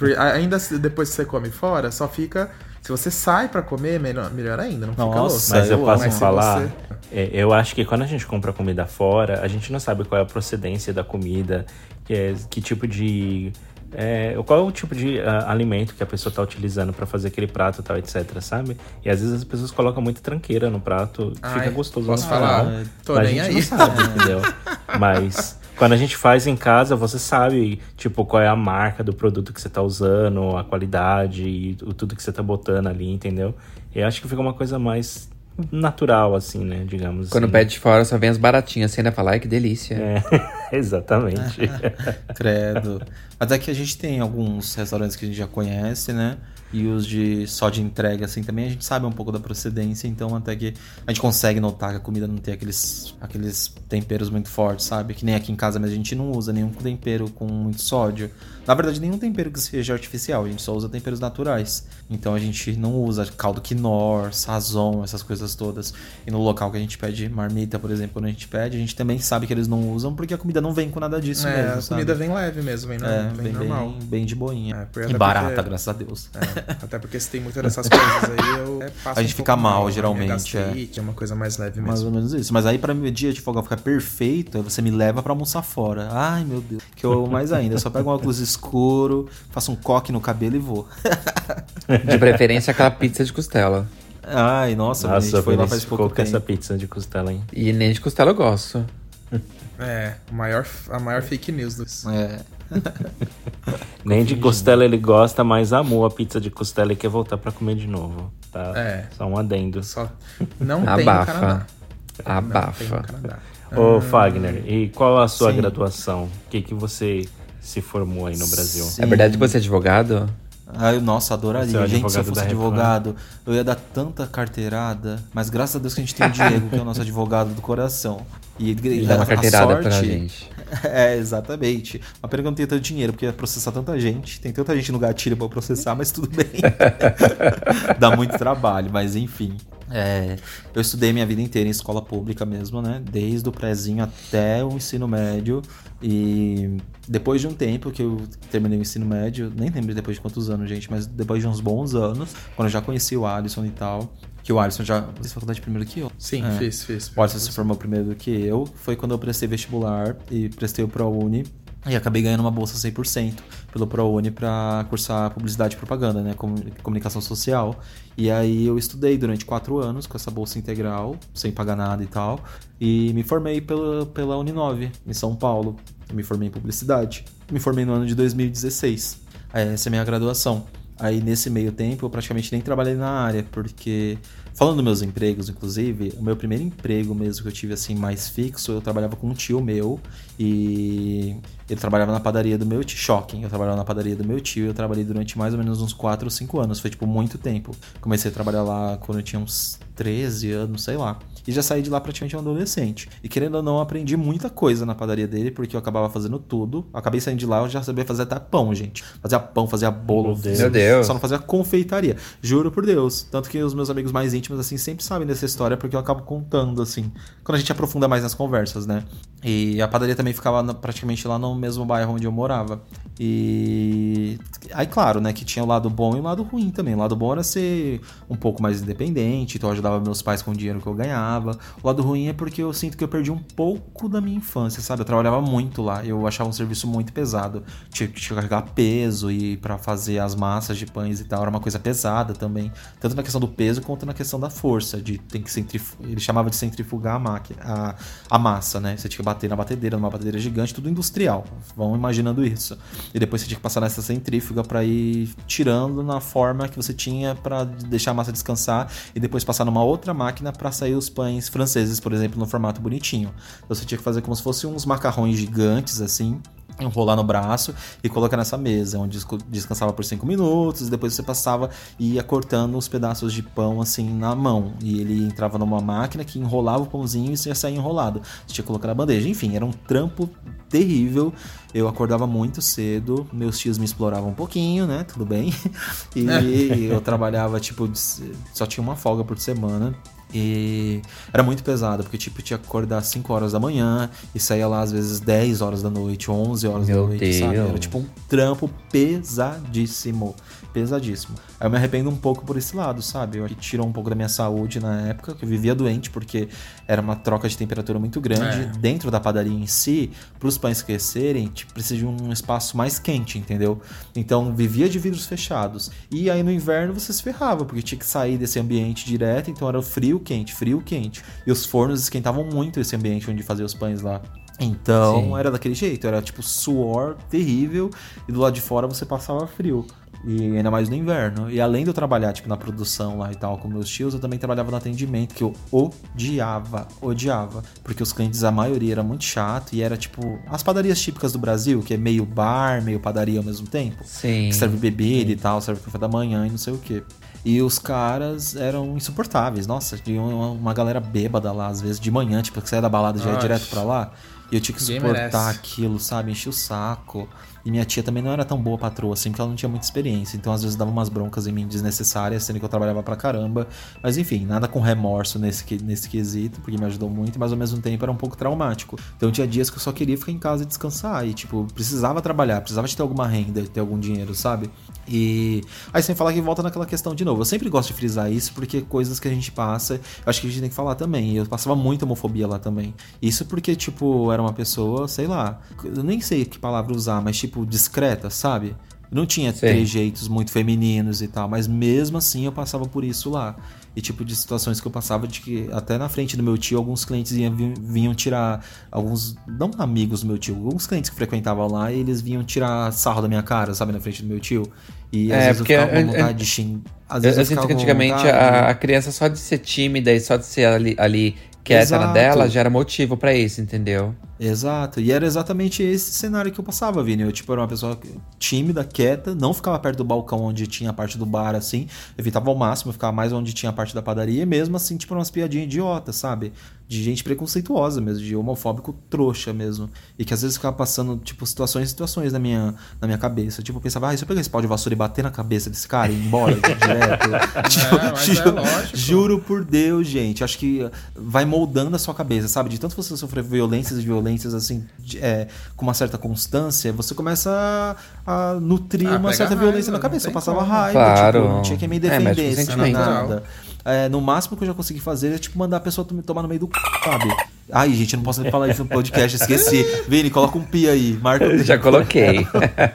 É. Ainda se- depois que você come fora, só fica. Se você sai pra comer, melhor, melhor ainda, não fica Nossa, louça. Mas eu eu posso. Mas falar, você- é, eu acho que quando a gente compra comida fora, a gente não sabe qual é a procedência da comida, que, é, que tipo de. É, qual é o tipo de ah, alimento que a pessoa tá utilizando pra fazer aquele prato e tal, etc, sabe? E às vezes as pessoas colocam muita tranqueira no prato, Ai, fica gostoso. posso falar? Tô mas nem a gente aí. não sabe, entendeu? [laughs] Mas quando a gente faz em casa, você sabe, tipo, qual é a marca do produto que você tá usando, a qualidade e o- tudo que você tá botando ali, entendeu? E eu acho que fica uma coisa mais natural, assim, né? Digamos Quando assim. pede fora, só vem as baratinhas. Você ainda fala, ai, que delícia. É, [laughs] exatamente. [laughs] Credo. Mas que a gente tem alguns restaurantes que a gente já conhece, né? E os de só de entrega, assim, também a gente sabe um pouco da procedência, então até que a gente consegue notar que a comida não tem aqueles, aqueles temperos muito fortes, sabe? Que nem aqui em casa, mas a gente não usa nenhum tempero com muito sódio. Na verdade, nenhum tempero que seja artificial, a gente só usa temperos naturais. Então a gente não usa caldo quinor, sazon, essas coisas todas. E no local que a gente pede marmita, por exemplo, quando a gente pede, a gente também sabe que eles não usam porque a comida não vem com nada disso É, mesmo, a sabe? comida vem leve mesmo, vem, É, normal. bem, bem de boinha. É, e até barata, porque- graças a Deus. É, até porque se tem muitas dessas coisas aí, eu é, passo A gente um fica pouco mal, né? geralmente, é. gastrite, é uma coisa mais leve Mais mesmo. ou menos isso. Mas aí, pra meu dia de folga ficar perfeito, aí você me leva pra almoçar fora. Ai, meu Deus. Que eu mais ainda. Eu só pego um óculos escuro, faço um coque no cabelo e vou. [laughs] De preferência, aquela pizza de costela. Ai, nossa, a Nossa, gente foi lá faz ficou pouco com essa tempo. pizza de costela, hein? E nem de costela eu gosto. É, o maior, a maior fake news dos. É. [laughs] Nem de costela ele gosta, mas amou a pizza de costela e quer voltar pra comer de novo. Tá? É. Só um adendo. Só não tem no Abafa. Canadá. Não tem no Abafa. Canadá. Ô, Fagner, e qual a sua Sim. graduação? O que, que você se formou aí no Brasil? Sim. É verdade que você é advogado? Ai, nossa, adoraria. Você é gente, se eu advogado fosse advogado, eu ia dar tanta carteirada. Mas graças a Deus que a gente tem o Diego, que é o nosso advogado do coração. E ele Dá uma carteirada sorte, pra gente. [laughs] É, exatamente. Uma pena que eu não tenho tanto dinheiro, porque ia processar tanta gente. Tem tanta gente no gatilho pra processar, mas tudo bem. [laughs] Dá muito trabalho, mas enfim. É, eu estudei minha vida inteira em escola pública mesmo, né? Desde o prézinho até o ensino médio. E depois de um tempo que eu terminei o ensino médio, nem lembro depois de quantos anos, gente, mas depois de uns bons anos, quando eu já conheci o Alisson e tal, Que o Alisson já fez faculdade primeiro que eu. Sim, É. fiz, fiz. O Alisson se formou primeiro do que eu. Foi quando eu prestei vestibular e prestei o ProUni. E acabei ganhando uma bolsa 100% pelo ProUni pra cursar publicidade e propaganda, né? com- Comunicação social. E aí eu estudei durante quatro anos com essa bolsa integral, sem pagar nada e tal. E me formei pela, pela Uninove, em São Paulo. Eu me formei em publicidade. Me formei no ano de 2016. Essa é a minha graduação. Aí nesse meio tempo eu praticamente nem trabalhei na área, porque falando dos meus empregos, inclusive, o meu primeiro emprego mesmo que eu tive assim mais fixo, eu trabalhava com um tio meu e ele trabalhava na padaria do meu tio, Shocking, eu trabalhava na padaria do meu tio e eu trabalhei durante mais ou menos uns 4 ou 5 anos, foi tipo muito tempo. Comecei a trabalhar lá quando eu tinha uns 13 anos, sei lá. E já saí de lá praticamente um adolescente. E querendo ou não, aprendi muita coisa na padaria dele, porque eu acabava fazendo tudo. Acabei saindo de lá, eu já sabia fazer até pão, gente. Fazia pão, fazia bolo. Meu Deus. Meu Deus. Só não fazia confeitaria. Juro por Deus. Tanto que os meus amigos mais íntimos, assim, sempre sabem dessa história, porque eu acabo contando, assim, quando a gente aprofunda mais nas conversas, né? E a padaria também ficava praticamente lá no mesmo bairro onde eu morava. E. Aí, claro, né, que tinha o lado bom e o lado ruim também. O lado bom era ser um pouco mais independente, então eu ajudava meus pais com o dinheiro que eu ganhava. O lado ruim é porque eu sinto que eu perdi um pouco da minha infância, sabe? Eu trabalhava muito lá, eu achava um serviço muito pesado. Tinha que carregar peso e para fazer as massas de pães e tal, era uma coisa pesada também. Tanto na questão do peso quanto na questão da força, de tem que centrifugar. Ele chamava de centrifugar a máquina, a, a massa, né? Você tinha que bater na batedeira, numa batedeira gigante, tudo industrial. Vão imaginando isso. E depois você tinha que passar nessa centrífuga para ir tirando na forma que você tinha para deixar a massa descansar e depois passar numa outra máquina para sair os pães franceses, por exemplo, no formato bonitinho. Então você tinha que fazer como se fossem uns macarrões gigantes assim, enrolar no braço e colocar nessa mesa, onde descansava por 5 minutos, depois você passava e ia cortando os pedaços de pão assim na mão. E ele entrava numa máquina que enrolava o pãozinho e ia sair enrolado. Você tinha que colocar na bandeja. Enfim, era um trampo terrível. Eu acordava muito cedo, meus tios me exploravam um pouquinho, né? Tudo bem. [laughs] E eu trabalhava, tipo, só tinha uma folga por semana. E era muito pesado, porque tipo, tinha que acordar às 5 horas da manhã e saía lá às vezes 10 horas da noite, 11 horas Meu da noite, sabe? Era Deus. tipo um trampo pesadíssimo, pesadíssimo. Aí eu me arrependo um pouco por esse lado, sabe? Eu acho que tirou um pouco da minha saúde na época, que eu vivia doente, porque era uma troca de temperatura muito grande. É. Dentro da padaria em si, para os pães crescerem, tipo, precisa de um espaço mais quente, entendeu? Então vivia de vidros fechados. E aí no inverno você se ferrava, porque tinha que sair desse ambiente direto, então era frio, quente, frio, quente. E os fornos esquentavam muito esse ambiente onde fazia os pães lá. Então Sim. era daquele jeito, era tipo suor terrível e do lado de fora você passava frio. E ainda mais no inverno. E além de eu trabalhar, tipo, na produção lá e tal com meus tios, eu também trabalhava no atendimento, que eu odiava, odiava. Porque os clientes, a maioria, era muito chato e era tipo as padarias típicas do Brasil, que é meio bar, meio padaria ao mesmo tempo. Sim. Que serve bebida e tal, serve café da manhã e não sei o que. E os caras eram insuportáveis. Nossa, tinha uma, uma galera bêbada lá, às vezes de manhã, tipo, que saia da balada já ia direto pra lá. E eu tinha que suportar aquilo, sabe? Encher o saco. E minha tia também não era tão boa patroa, assim, porque ela não tinha muita experiência. Então, às vezes, dava umas broncas em mim desnecessárias, sendo que eu trabalhava pra caramba. Mas, enfim, nada com remorso nesse, nesse quesito, porque me ajudou muito, mas ao mesmo tempo era um pouco traumático. Então, tinha dias que eu só queria ficar em casa e descansar. E, tipo, precisava trabalhar, precisava de ter alguma renda, ter algum dinheiro, sabe? E aí, sem falar que volta naquela questão de novo. Eu sempre gosto de frisar isso, porque coisas que a gente passa, eu acho que a gente tem que falar também. Eu passava muita homofobia lá também. Isso porque, tipo, era uma pessoa, sei lá, eu nem sei que palavra usar, mas, tipo, discreta, sabe? Não tinha Sei. trejeitos muito femininos e tal, mas mesmo assim eu passava por isso lá. E tipo de situações que eu passava de que até na frente do meu tio, alguns clientes iam, vinham, tirar alguns, não amigos do meu tio, alguns clientes que frequentavam lá, e eles vinham tirar sarro da minha cara, sabe, na frente do meu tio. E às É, vezes porque eu ficava com eu- vontade de xingar. Às Eu, vezes eu eu, sinto ficava que antigamente vontade- a, a criança só de ser tímida e só de ser ali, ali quieta na dela já era motivo pra isso, entendeu? Exato, e era exatamente esse cenário que eu passava, Vini. Eu, tipo, era uma pessoa tímida, quieta, não ficava perto do balcão onde tinha a parte do bar, assim, evitava ao máximo, ficava mais onde tinha a parte da padaria, e mesmo assim, tipo, umas piadinhas idiotas, sabe? De gente preconceituosa mesmo, de homofóbico trouxa mesmo. E que às vezes ficava passando, tipo, situações e situações na minha, na minha cabeça. Tipo, eu pensava, ah, e se eu pegar esse pau de vassoura e bater na cabeça desse cara e ir embora tipo, direto? [laughs] tipo, mas é [laughs] ju- lógico. Juro por Deus, gente. Acho que vai moldando a sua cabeça, sabe? De tanto você sofrer violências e violências, assim, de- é, com uma certa constância, você começa a, a nutrir Ah, uma certa raiva, violência na cabeça. Eu passava como. raiva, Claro. tipo, não tinha quem me É, defendesse, nem sentimento. nada. É, no máximo que eu já consegui fazer é tipo mandar a pessoa tom- tomar no meio do c, sabe? Ai, gente, eu não posso nem falar isso no podcast, esqueci. [laughs] Vini, coloca um pi aí, marca Já coloquei.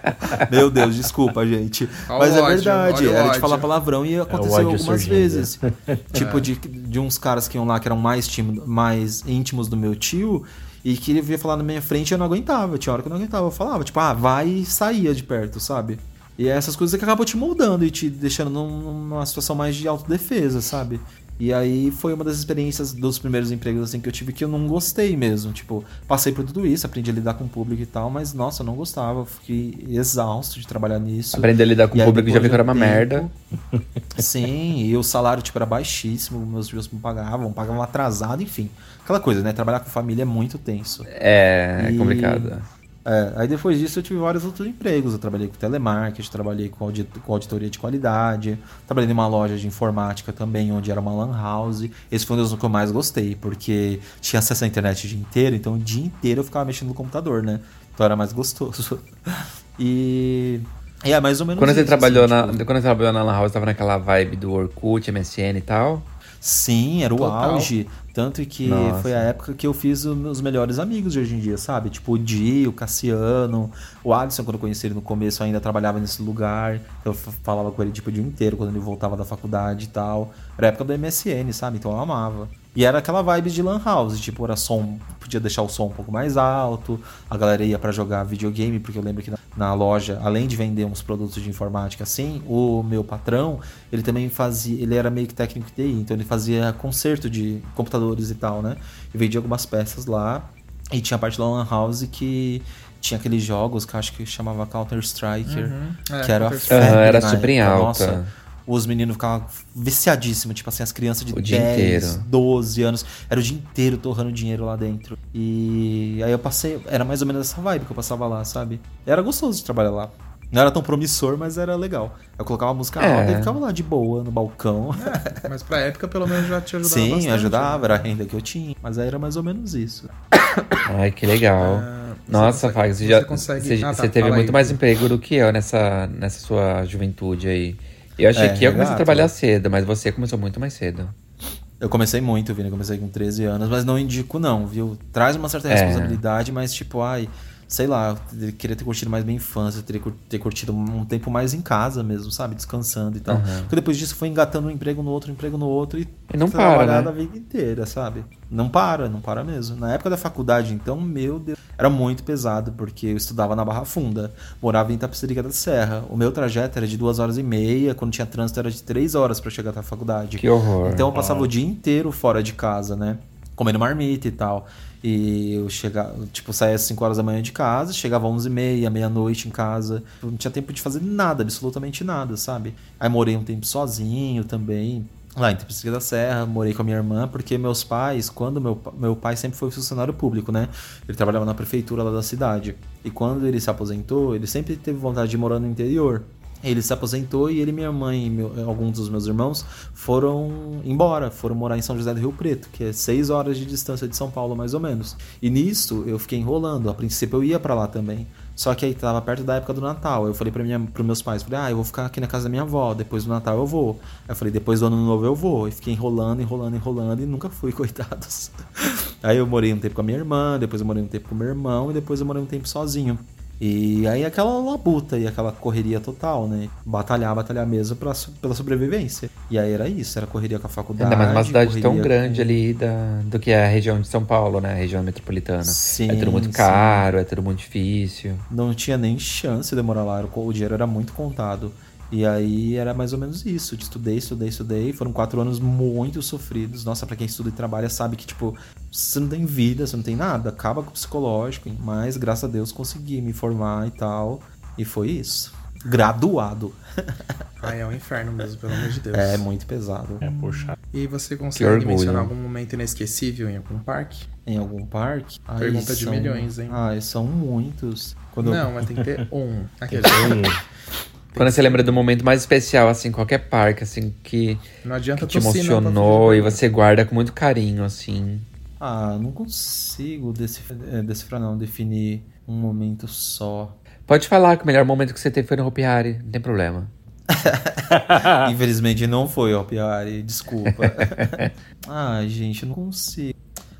[laughs] Meu Deus, desculpa, gente. Olha Mas o é ódio, verdade, o era de falar palavrão e aconteceu ódio algumas surgindo. vezes. [laughs] tipo, de, de uns caras que iam lá que eram mais, tímido, mais íntimos do meu tio e que ele vinha falar na minha frente e eu não aguentava. Tinha hora que eu não aguentava. Eu falava, tipo, ah, vai e saía de perto, sabe? E é essas coisas que acabam te moldando e te deixando num- numa situação mais de autodefesa, sabe? E aí foi uma das experiências dos primeiros empregos assim que eu tive que eu não gostei mesmo. Tipo, passei por tudo isso, aprendi a lidar com o público e tal, mas nossa, eu não gostava. Fiquei exausto de trabalhar nisso. Aprender a lidar com E o público já vi que era uma um merda. tempo- Sim, e o salário tipo, era baixíssimo, meus tios não pagavam, pagavam atrasado, enfim. Aquela coisa, né? Trabalhar com família é muito tenso. É, é E- complicado. É, aí depois disso eu tive vários outros empregos. Eu trabalhei com telemarketing, trabalhei com, audi- com auditoria de qualidade, trabalhei numa loja de informática também, onde era uma lan house. Esse foi um dos que eu mais gostei, porque tinha acesso à internet o dia inteiro, então o dia inteiro eu ficava mexendo no computador, né? Então era mais gostoso. [laughs] E. É mais ou menos Quando você isso, trabalhou assim, na, tipo, quando você trabalhou na Lan House, tava naquela vibe do Orkut, MSN e tal. Sim, era o Total. auge. Tanto que Nossa. foi a época que eu fiz os meus melhores amigos de hoje em dia, sabe? Tipo o Di, o Cassiano, o Alisson, quando eu conheci ele no começo, ainda trabalhava nesse lugar. Eu falava com ele tipo o dia inteiro quando ele voltava da faculdade e tal. Era a época do MSN, sabe? Então eu amava. E era aquela vibe de lan house, tipo, era som, podia deixar o som um pouco mais alto, a galera ia pra jogar videogame, porque eu lembro que na, na loja, além de vender uns produtos de informática assim, o meu patrão, ele também fazia, ele era meio que técnico de TI, então ele fazia conserto de computadores e tal, né? E vendia algumas peças lá, e tinha a parte da lan house que tinha aqueles jogos que eu acho que chamava Counter Striker, É, que era febre Aham, era super em alta. Nossa, os meninos ficavam viciadíssimos, tipo assim, as crianças de O dia 10, inteiro. 12 anos, era o dia inteiro torrando dinheiro lá dentro. E aí eu passei, era mais ou menos essa vibe que eu passava lá, sabe? Era gostoso de trabalhar lá. Não era tão promissor, mas era legal. Eu colocava a música É. alta e ficava lá de boa, no balcão. Mas pra época, pelo menos, já te ajudava Sim, bastante. ajudava, era a renda que eu tinha. Mas aí era mais ou menos isso. Ai, que legal. Você Nossa, consegue- Fag, você, você já, consegue- você, Ah, tá, você teve muito aí. mais emprego do que eu nessa, nessa sua juventude aí. Eu achei É, que eu comecei a trabalhar cedo, mas você começou muito mais cedo. Eu comecei muito, Vini, eu comecei com 13 anos, mas não indico não, viu? Traz uma certa É. responsabilidade, mas tipo, ai, sei lá, eu queria ter curtido mais minha infância, teria cur- ter curtido um tempo mais em casa mesmo, sabe? Descansando e tal. Aham. Porque depois disso foi engatando um emprego no outro, um emprego no outro e, E não trabalhar para, a né? vida inteira, sabe? Não para, não para mesmo. Na época da faculdade, então, meu Deus, era muito pesado, porque eu estudava na Barra Funda, morava em Itapecerica da Serra. O meu trajeto era de duas horas e meia, quando tinha trânsito era de três horas pra chegar até a faculdade. Que horror. Então eu passava o dia inteiro fora de casa, né? Comendo marmita e tal. E eu chegava, tipo, saía às 5 horas da manhã de casa, chegava às 11 e meia, meia-noite em casa. Eu não tinha tempo de fazer nada, absolutamente nada, sabe? Aí morei um tempo sozinho também. Lá em Tepesca da Serra, morei com a minha irmã, porque meus pais, quando meu, meu pai sempre foi funcionário público, né? Ele trabalhava na prefeitura lá da cidade. E quando ele se aposentou, ele sempre teve vontade de morar no interior. Ele se aposentou e ele, minha mãe e meu- alguns dos meus irmãos foram embora, foram morar em São José do Rio Preto, que é seis horas de distância de São Paulo, mais ou menos. E nisso eu fiquei enrolando. A princípio eu ia pra lá também. Só que aí tava perto da época do Natal. Eu falei para pros meus pais, falei, ah, eu vou ficar aqui na casa da minha avó. Depois do Natal eu vou. Aí eu falei, depois do ano novo eu vou. E fiquei enrolando, enrolando, enrolando e nunca fui, [laughs] coitados. Aí eu morei um tempo com a minha irmã, depois eu morei um tempo com o meu irmão e depois eu morei um tempo sozinho. E aí aquela labuta e aquela correria total, né? Batalhar, batalhar mesmo pra, pela sobrevivência. E aí era isso, era correria com a faculdade. Ainda mais uma cidade tão grande com- ali da, do que é a região de São Paulo, né? A região metropolitana. Sim, é tudo muito sim. caro, é tudo muito difícil. Não tinha nem chance de morar lá, o dinheiro era muito contado. E aí era mais ou menos isso. Estudei, estudei, estudei. Foram quatro anos muito sofridos. Nossa, pra quem estuda e trabalha sabe que, tipo, você não tem vida, você não tem nada. Acaba com o psicológico. Mas, graças a Deus, consegui me formar e tal. E foi isso. Graduado. [laughs] Ai, é um inferno mesmo, pelo amor de Deus. É muito pesado. É puxado. E você Que consegue orgulho. mencionar algum momento inesquecível em algum parque? Em algum parque? Ai, Pergunta de são- milhões, hein? Ai, são muitos. Quando eu- Não, mas tem que ter um. Aquele. [laughs] Quando você lembra do momento mais especial, assim, qualquer parque, assim, que, que te pra emocionou e você guarda com muito carinho, assim. Ah, não consigo decifrar, é, decifrar não, definir um momento só. Pode falar que o melhor momento que você teve foi no Hopi Hari, não tem problema. [laughs] Infelizmente não foi o Hopiari, desculpa. [laughs] Ai, gente, eu não consigo.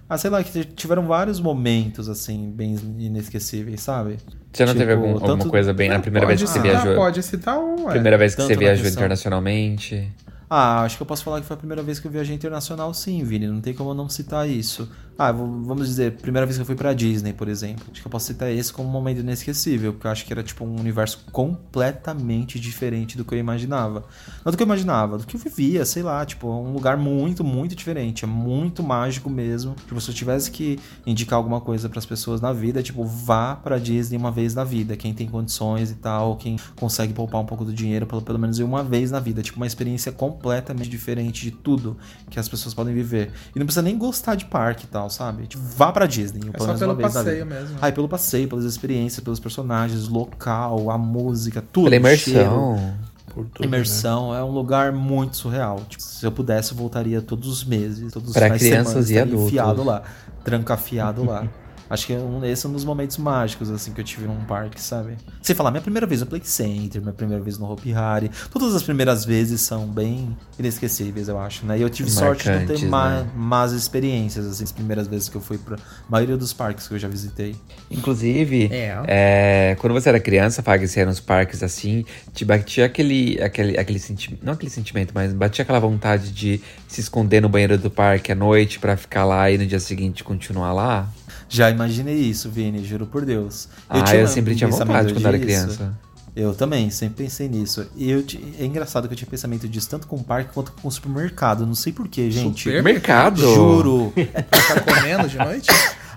Ah, sei lá, que tiveram vários momentos, assim, bem inesquecíveis, sabe? Você não Tipo, teve algum- alguma tanto- coisa bem. A primeira vez que você viajou? Pode citar um, ué. Primeira vez que Tanto você na viajou internacionalmente. Ah, acho que eu posso falar que foi a primeira vez que eu viajei internacional, sim, Vini. Não tem como eu não citar isso. Ah, vamos dizer, primeira vez que eu fui pra Disney, por exemplo. Acho que eu posso citar esse como um momento inesquecível, porque eu acho que era tipo um universo completamente diferente do que eu imaginava. Não do que eu imaginava, do que eu vivia, sei lá, tipo, um lugar muito, muito diferente. É muito mágico mesmo. Tipo, se eu tivesse que indicar alguma coisa pras pessoas na vida, é tipo, vá pra Disney uma vez na vida. Quem tem condições e tal, quem consegue poupar um pouco do dinheiro, pelo, pelo menos uma vez na vida. Tipo, uma experiência completamente diferente de tudo que as pessoas podem viver. E não precisa nem gostar de parque e tal, sabe? Tipo, vá pra Disney, pelo É só pelo passeio mesmo. Ah, e pelo passeio, pelas experiências, pelos personagens, local, a música, tudo. Pela cheiro. imersão. Por tudo, Imersão é um lugar muito surreal. Tipo, se eu pudesse, eu voltaria todos os meses, todos os semana, crianças e estaria adultos. enfiado lá, trancafiado lá. [laughs] Acho que é um- esse é um dos momentos mágicos, assim, que eu tive num parque, sabe? Sem falar, minha primeira vez no Play Center, minha primeira vez no Hopi Hari. Todas as primeiras vezes são bem inesquecíveis, eu acho, né? E eu tive sorte de não ter Marcantes, má, né? más experiências, assim, as primeiras vezes que eu fui pra maioria dos parques que eu já visitei. Inclusive, É. é, quando você era criança, Fag, você ia nos parques assim, te batia aquele, aquele, aquele sentimento, não aquele sentimento, mas batia aquela vontade de se esconder no banheiro do parque à noite pra ficar lá e no dia seguinte continuar lá? Já imaginei isso, Vini, juro por Deus. ah, tinha eu um sempre tinha pensamento vontade quando era criança. Eu também, sempre pensei nisso. E eu ti- é engraçado que eu tinha pensamento disso tanto com o parque quanto com o supermercado. Não sei porquê, gente. Supermercado? Juro. Pra [laughs] ficar comendo de noite?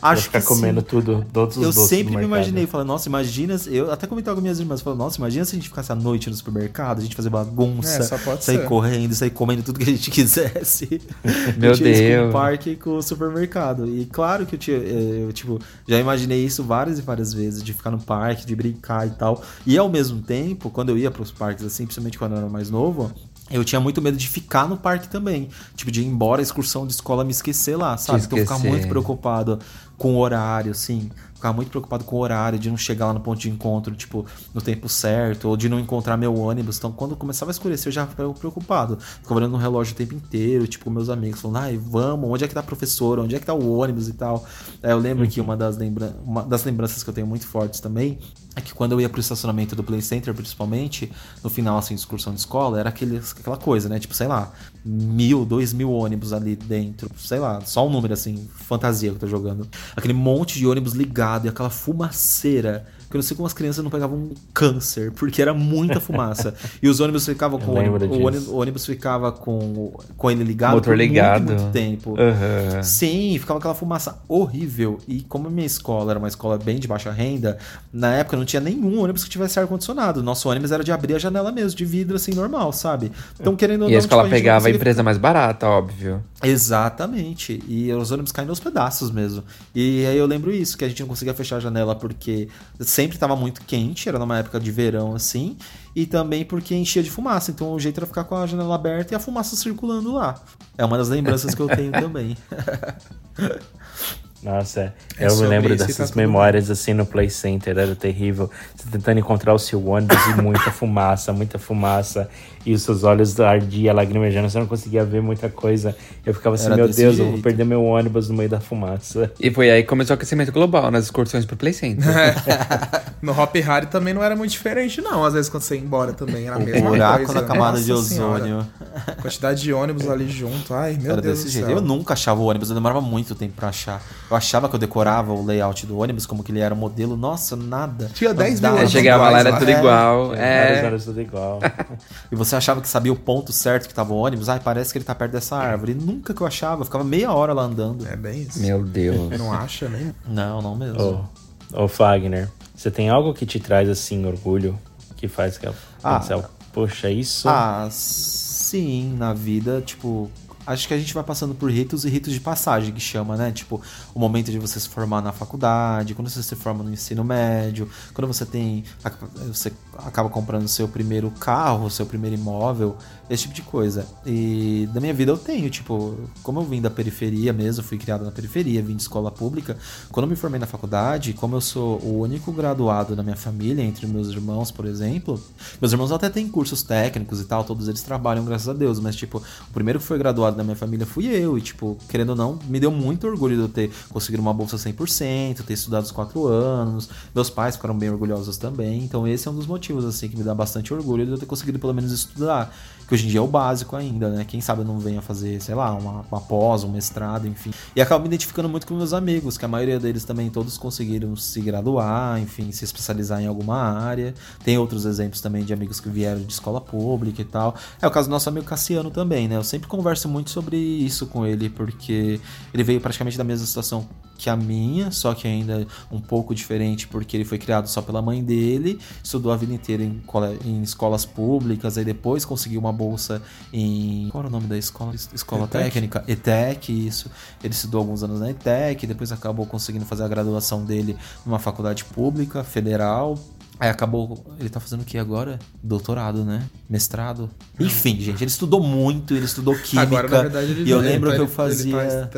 Acho ficar que comendo sim. tudo, todos os Eu doces sempre do me imaginei, falando, nossa, imagina. se- Eu até comentava com minhas irmãs, falando, nossa, imagina se a gente ficasse à noite no supermercado, a gente fazer bagunça, É, sair ser. correndo, sair comendo tudo que a gente [laughs] quisesse. Meu eu tinha isso com Deus. o parque e com o supermercado. E claro que eu tinha, eh, eu, tipo, já imaginei isso várias e várias vezes, de ficar no parque, de brincar e tal. E ao mesmo tempo, quando eu ia pros parques, assim, principalmente quando eu era mais novo. Eu tinha muito medo de ficar no parque também. Tipo, de ir embora a excursão de escola me esquecer lá, sabe? Então eu ficava esquecer. muito preocupado com o horário, assim. Ficava muito preocupado com o horário, de não chegar lá no ponto de encontro, tipo, no tempo certo, ou de não encontrar meu ônibus. Então, quando começava a escurecer, eu já ficava preocupado. Ficava olhando no relógio o tempo inteiro, tipo, meus amigos falando, ai, vamos, onde é que tá a professora? Onde é que tá o ônibus e tal? Aí eu lembro que uma das, lembra uma das lembranças que eu tenho muito fortes também é que quando eu ia pro estacionamento do Play Center, principalmente, no final, assim, de excursão de escola, era aquele, aquela coisa, né? Tipo, sei lá, mil, dois mil ônibus ali dentro, sei lá, só um número, assim, fantasia que eu tô jogando. Aquele monte de ônibus ligado e aquela fumaceira. Que eu não sei como as crianças não pegavam um câncer, porque era muita [laughs] fumaça. e os ônibus ficavam com o ônibus, o ônibus, ficava com, com ele ligado Motor por ligado. muito, muito tempo. Aham. Sim, ficava aquela fumaça horrível. E como a minha escola era uma escola bem de baixa renda, na época não tinha nenhum ônibus que tivesse ar-condicionado. Nosso ônibus era de abrir a janela mesmo, de vidro assim, normal, sabe? Então, querendo ou E não. a escola tipo, não pegava a conseguia- empresa mais barata, óbvio. Exatamente. E os ônibus caindo aos pedaços mesmo. E aí eu lembro isso, que a gente não conseguia fechar a janela porque sempre estava muito quente, era numa época de verão assim, e também porque enchia de fumaça. Então o jeito era ficar com a janela aberta e a fumaça circulando lá. É uma das lembranças que eu tenho também. [laughs] Nossa, É eu me lembro isso tá dessas tudo memórias assim no Play Center, era terrível. Você tentando encontrar o seu ônibus e muita fumaça, muita fumaça. E os seus olhos ardiam, lagrimejando, você não conseguia ver muita coisa. Eu ficava assim, Era meu Deus, eu vou jeito. perder meu ônibus no meio da fumaça. E foi aí que começou o aquecimento global nas excursões pro Play Center. [laughs] No Hop Harry também não era muito diferente, não. Às vezes quando você ia embora também era a O mesma buraco coisa. na camada de Nossa senhora. ozônio. Quantidade de ônibus ali junto. Ai, meu Era Deus desse do jeito. céu. Eu nunca achava o ônibus, eu demorava muito tempo pra achar. Eu achava que eu decorava o layout do ônibus, como que ele era o modelo. Nossa, nada. Tinha 10 mil ônibus chegava lá, era tudo É. igual. Várias É. horas tudo igual. E você achava que sabia o ponto certo que tava o ônibus. Ai, parece que ele tá perto dessa árvore. E nunca que eu achava. Eu ficava meia hora lá andando. É bem isso. Meu Deus. Não acha nem. Não, não mesmo. Ô, ô Fagner, você tem algo que te traz assim orgulho? Que faz que eu Ah. pensar, poxa, isso. Ah, sim, na vida, tipo, acho que a gente vai passando por ritos e ritos de passagem, que chama, né? Tipo, o momento de você se formar na faculdade, quando você se forma no ensino médio, quando você tem. Você acaba comprando seu primeiro carro, seu primeiro imóvel, esse tipo de coisa. E da minha vida eu tenho, tipo, como eu vim da periferia mesmo, fui criado na periferia, vim de escola pública, quando eu me formei na faculdade, como eu sou o único graduado da minha família, entre meus irmãos, por exemplo, meus irmãos até têm cursos técnicos e tal, todos eles trabalham, graças a Deus, mas, tipo, o primeiro que foi graduado da minha família fui eu, e, tipo, querendo ou não, me deu muito orgulho de eu ter conseguido uma bolsa 100%, ter estudado os quatro anos, meus pais ficaram bem orgulhosos também, então esse é um dos motivos, assim, que me dá bastante orgulho de eu ter conseguido pelo menos estudar que hoje em dia é o básico ainda, né? Quem sabe eu não venha fazer, sei lá, uma, uma pós, um mestrado, enfim. E acabo me identificando muito com meus amigos, que a maioria deles também todos conseguiram se graduar, enfim, se especializar em alguma área. Tem outros exemplos também de amigos que vieram de escola pública e tal. É o caso do nosso amigo Cassiano também, né? Eu sempre converso muito sobre isso com ele, porque ele veio praticamente da mesma situação que a minha, só que ainda um pouco diferente, porque ele foi criado só pela mãe dele, estudou a vida inteira em, em escolas públicas, aí depois conseguiu uma bolsa em. Qual era o nome da escola? Escola ETEC. técnica? ETEC, isso. Ele estudou alguns anos na ETEC, depois acabou conseguindo fazer a graduação dele numa faculdade pública, federal. Aí acabou. Ele tá fazendo o que agora? Doutorado, né? Mestrado. Enfim, gente, ele estudou muito, ele estudou química. [laughs] Agora, na verdade, ele E eu lembro que eu fazia.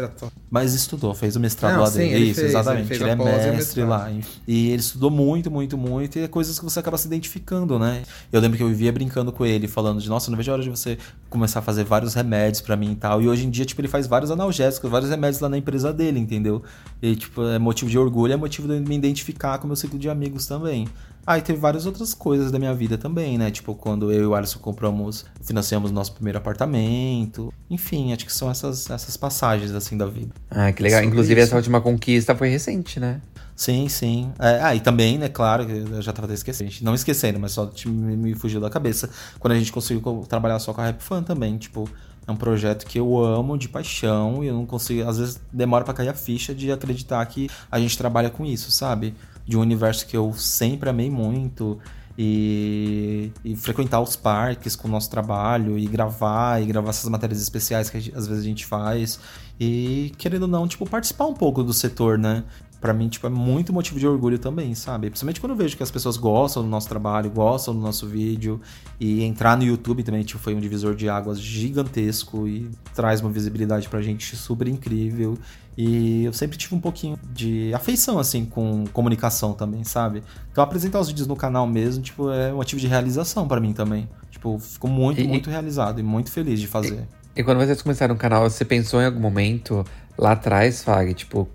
Mas estudou, fez o mestrado Não, lá dele. Isso, fez, exatamente. Ele, ele é mestre lá. E ele estudou muito, muito, muito. E é coisas que você acaba se identificando, né? Eu lembro que eu vivia brincando com ele, falando de, nossa, não vejo a hora de você começar a fazer vários remédios para mim e tal. E hoje em dia, tipo, ele faz vários analgésicos, vários remédios lá na empresa dele, entendeu? E, tipo, é motivo de orgulho, é motivo de me identificar com o meu ciclo de amigos também. Ah, e teve várias outras coisas da minha vida também, né? Tipo, quando eu e o Alisson compramos, financiamos nosso primeiro apartamento. Enfim, acho que são essas, essas passagens, assim, da vida. Ah, que legal. Sobre Inclusive, isso. essa última conquista foi recente, né? Sim, sim. É, ah, e também, né, claro, eu já tava até esquecendo. Não esquecendo, mas só me, me fugiu da cabeça. Quando a gente conseguiu trabalhar só com a Rap Fan também, tipo... É um projeto que eu amo de paixão e eu não consigo, às vezes demora para cair a ficha de acreditar que a gente trabalha com isso, sabe? De um universo que eu sempre amei muito. E, e, frequentar os parques com o nosso trabalho e gravar e gravar essas matérias especiais que às vezes a gente faz e querendo ou não tipo participar um pouco do setor né para mim, tipo, é muito motivo de orgulho também, sabe? Principalmente quando eu vejo que as pessoas gostam do nosso trabalho, gostam do nosso vídeo. E entrar no YouTube também, tipo, foi um divisor de águas gigantesco e traz uma visibilidade pra gente super incrível. E eu sempre tive um pouquinho de afeição, assim, com comunicação também, sabe? Então apresentar os vídeos no canal mesmo, tipo, é um motivo de realização para mim também. Tipo, fico muito, e, muito realizado e muito feliz de fazer. E, e quando vocês começaram o canal, você pensou em algum momento lá atrás, Fag, tipo,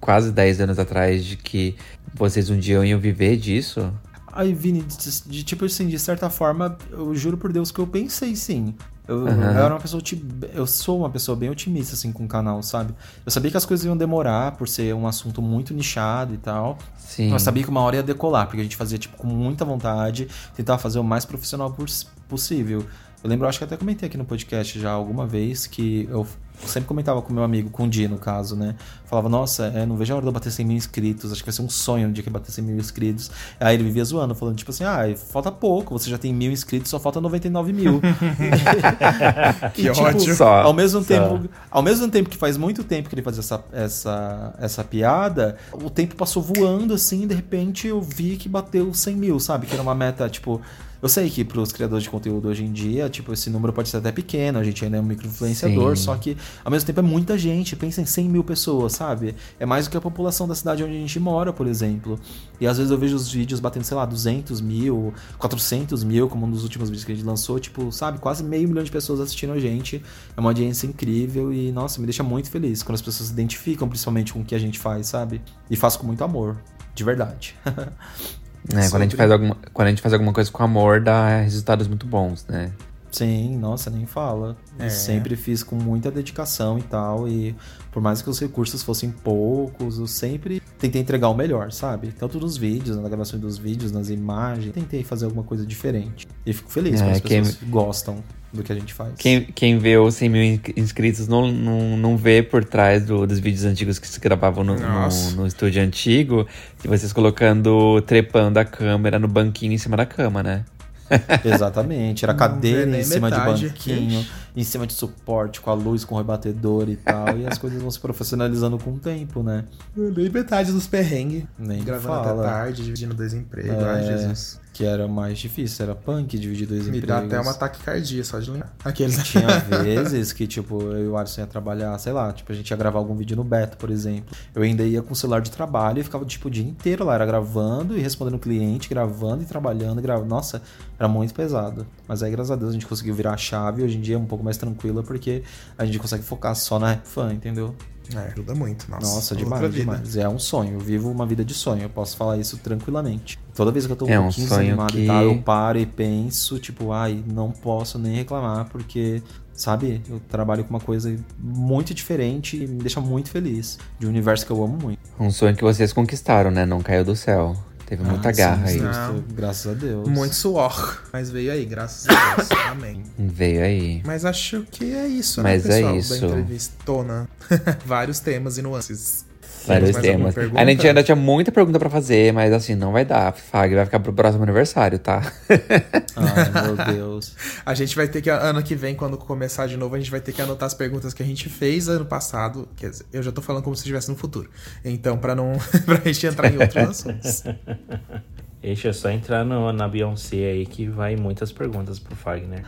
quase 10 anos atrás de que vocês um dia iam viver disso? Aí, Vini, de, de, tipo assim, de certa forma, eu juro por Deus que eu pensei sim. Eu, uhum. eu, era uma pessoa, eu sou uma pessoa bem otimista, assim, com o canal, sabe? Eu sabia que as coisas iam demorar por ser um assunto muito nichado e tal. Sim. Mas sabia que uma hora ia decolar, porque a gente fazia, tipo, com muita vontade, tentava fazer o mais profissional possível. Eu lembro, acho que até comentei aqui no podcast já alguma vez que eu sempre comentava com meu amigo, com o Di, no caso, né? Falava, nossa, é, não vejo a hora de eu bater 100 mil inscritos, acho que vai ser um sonho no dia que eu bater 100 mil inscritos. Aí ele vivia zoando, falando, tipo assim, ah, falta pouco, você já tem mil inscritos, só falta 99 mil. [laughs] que e, tipo, ótimo. Só, ao mesmo só. tempo, ao mesmo tempo que faz muito tempo que ele fazia essa, essa, essa piada, o tempo passou voando, assim, e de repente eu vi que bateu 100 mil, sabe? Que era uma meta, tipo, eu sei que para os criadores de conteúdo hoje em dia, tipo, esse número pode ser até pequeno, a gente ainda é um micro-influenciador, só que ao mesmo tempo é muita gente. Pensa em 100 mil pessoas, sabe? É mais do que a população da cidade onde a gente mora, por exemplo. E às vezes eu vejo os vídeos batendo, sei lá, 200 mil, 400 mil, como um dos últimos vídeos que a gente lançou, tipo, sabe? Quase meio milhão de pessoas assistindo a gente. É uma audiência incrível e, nossa, me deixa muito feliz quando as pessoas se identificam principalmente com o que a gente faz, sabe? E faço com muito amor, de verdade. [laughs] É, quando, a gente faz alguma, quando a gente faz alguma coisa com amor, dá resultados muito bons, né? Sim, nossa, nem fala. É. Sempre fiz com muita dedicação e tal. E por mais que os recursos fossem poucos, eu sempre tentei entregar o melhor, sabe? Tanto nos vídeos, na gravação dos vídeos, nas imagens. Tentei fazer alguma coisa diferente. E fico feliz é, quando as pessoas quem... gostam do que a gente faz. Quem, quem vê os 100 mil inscritos não, não, não vê por trás do, dos vídeos antigos que se gravavam no, no, no, estúdio antigo, e vocês colocando, trepando a câmera no banquinho em cima da cama, né? [laughs] Exatamente, era cadeira em cima metade. de banquinho. em cima de suporte, com a luz, com o rebatedor e tal. e as coisas vão se profissionalizando com o tempo, né? Nem metade dos perrengues. Nem Gravando fala. até tarde, dividindo dois empregos. É, Ai, Jesus. Que era mais difícil, era punk dividir dois Me empregos. dá até uma taquicardia só de lembrar. Aqueles. Tinha [laughs] vezes que, tipo, eu e o Alisson ia trabalhar, sei lá, tipo, a gente ia gravar algum vídeo no Beto, por exemplo. Eu ainda ia com o celular de trabalho e ficava, tipo, o dia inteiro lá, era gravando e respondendo o cliente, gravando e trabalhando, e gravando. Nossa, era muito pesado. Mas aí, graças a Deus, a gente conseguiu virar a chave. Hoje em dia é um pouco mais tranquila, porque a gente consegue focar só na rap fã, entendeu? É, ajuda muito. Nossa, Nossa, outra demais, demais. É um sonho. Eu vivo uma vida de sonho. Eu posso falar isso tranquilamente. Toda vez que eu tô um É um pouquinho sonho desanimado que- e tal, eu paro e penso, tipo, ai, não posso nem reclamar, porque, sabe, eu trabalho com uma coisa muito diferente e me deixa muito feliz. De um universo que eu amo muito. Um sonho que vocês conquistaram, né? Não caiu do céu. Teve muita Ah, garra sim, aí. sim, Graças a Deus. Muito suor. Mas veio aí, graças a Deus. [coughs] Amém. Veio aí. Mas acho que é isso, Mas né, é pessoal? isso. Da entrevistona. [laughs] Vários temas e nuances. Vários temas. A gente ainda tinha muita pergunta pra fazer, mas assim, não vai dar. Fag vai ficar pro próximo aniversário, tá? [laughs] Ai, meu Deus. A gente vai ter que, ano que vem, quando começar de novo, a gente vai ter que anotar as perguntas que a gente fez ano passado. Quer dizer, eu já tô falando como se estivesse no futuro. Então, pra não. [laughs] pra gente entrar em outros assuntos. [laughs] Ixi, é só entrar no- na Beyoncé aí que vai muitas perguntas pro Fagner.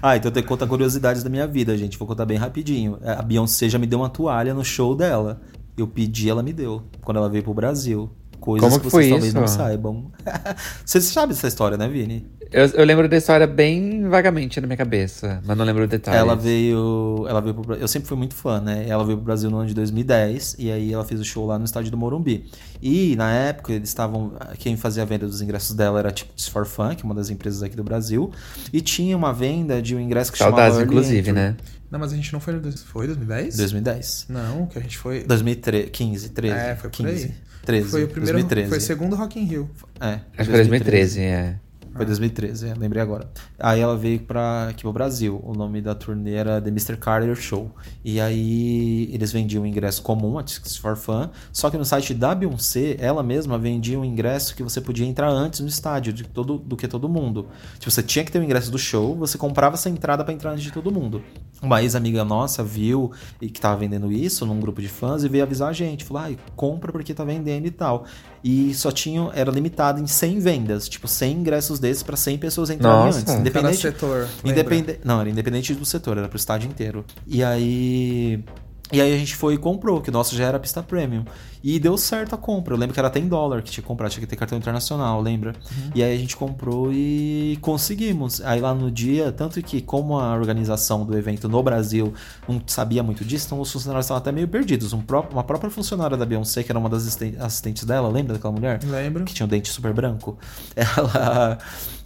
Ah, então eu tenho que contar curiosidades da minha vida, gente. Vou contar bem rapidinho. A Beyoncé já me deu uma toalha no show dela. Eu pedi, ela me deu. Quando ela veio pro Brasil. Coisas Como que que vocês foi talvez isso? não saibam. [laughs] Vocês sabem dessa história, né, Vini? Eu, eu lembro da história bem vagamente na minha cabeça, mas não lembro detalhes. Ela veio, ela veio pro, eu sempre fui muito fã, né? Ela veio pro Brasil no ano de 2010 e aí ela fez o show lá no estádio do Morumbi. E na época eles estavam, quem fazia a venda dos ingressos dela era tipo for Fun, que é uma das empresas aqui do Brasil, e tinha uma venda de um ingresso que Saudades, chamava Early inclusive, Entry. né? Não, mas a gente não foi Foi 2010? 2010. Não, que a gente foi. 2015, 13. É, foi por 15, aí. 13. Foi o primeiro. 2013. Foi o segundo Rock in Rio. É, Acho que foi 2013, é. Foi 2013, é, lembrei agora. Aí ela veio pra, aqui pro Brasil. O nome da turnê era The Mr. Carter Show. E aí eles vendiam o ingresso comum, a Tickets for Fun. Só que no site da Beyoncé, ela mesma vendia um ingresso que você podia entrar antes no estádio de todo, do que todo mundo. Tipo, você tinha que ter o ingresso do show, você comprava essa entrada pra entrar antes de todo mundo. Uma ex-amiga nossa viu e que tava vendendo isso num grupo de fãs e veio avisar a gente. Falou, ai, compra porque tá vendendo e tal. E só tinha, era limitado em 100 vendas, tipo 100 ingressos desses pra 100 pessoas entrarem Nossa. antes. Independente, setor. lembra? independente, não, era independente do setor, era pro estádio inteiro. E aí e aí a gente foi e comprou, que o nosso já era pista premium. E deu certo a compra. Eu lembro que era até em dólar que tinha que comprar, tinha que ter cartão internacional, lembra? E aí a gente comprou e conseguimos. Aí lá no dia, tanto que como a organização do evento no Brasil não sabia muito disso, então os funcionários estavam até meio perdidos. Um pró- uma própria funcionária da Beyoncé, que era uma das assisten- assistentes dela, lembra daquela mulher? Lembro. que tinha um dente super branco. [laughs] Ela,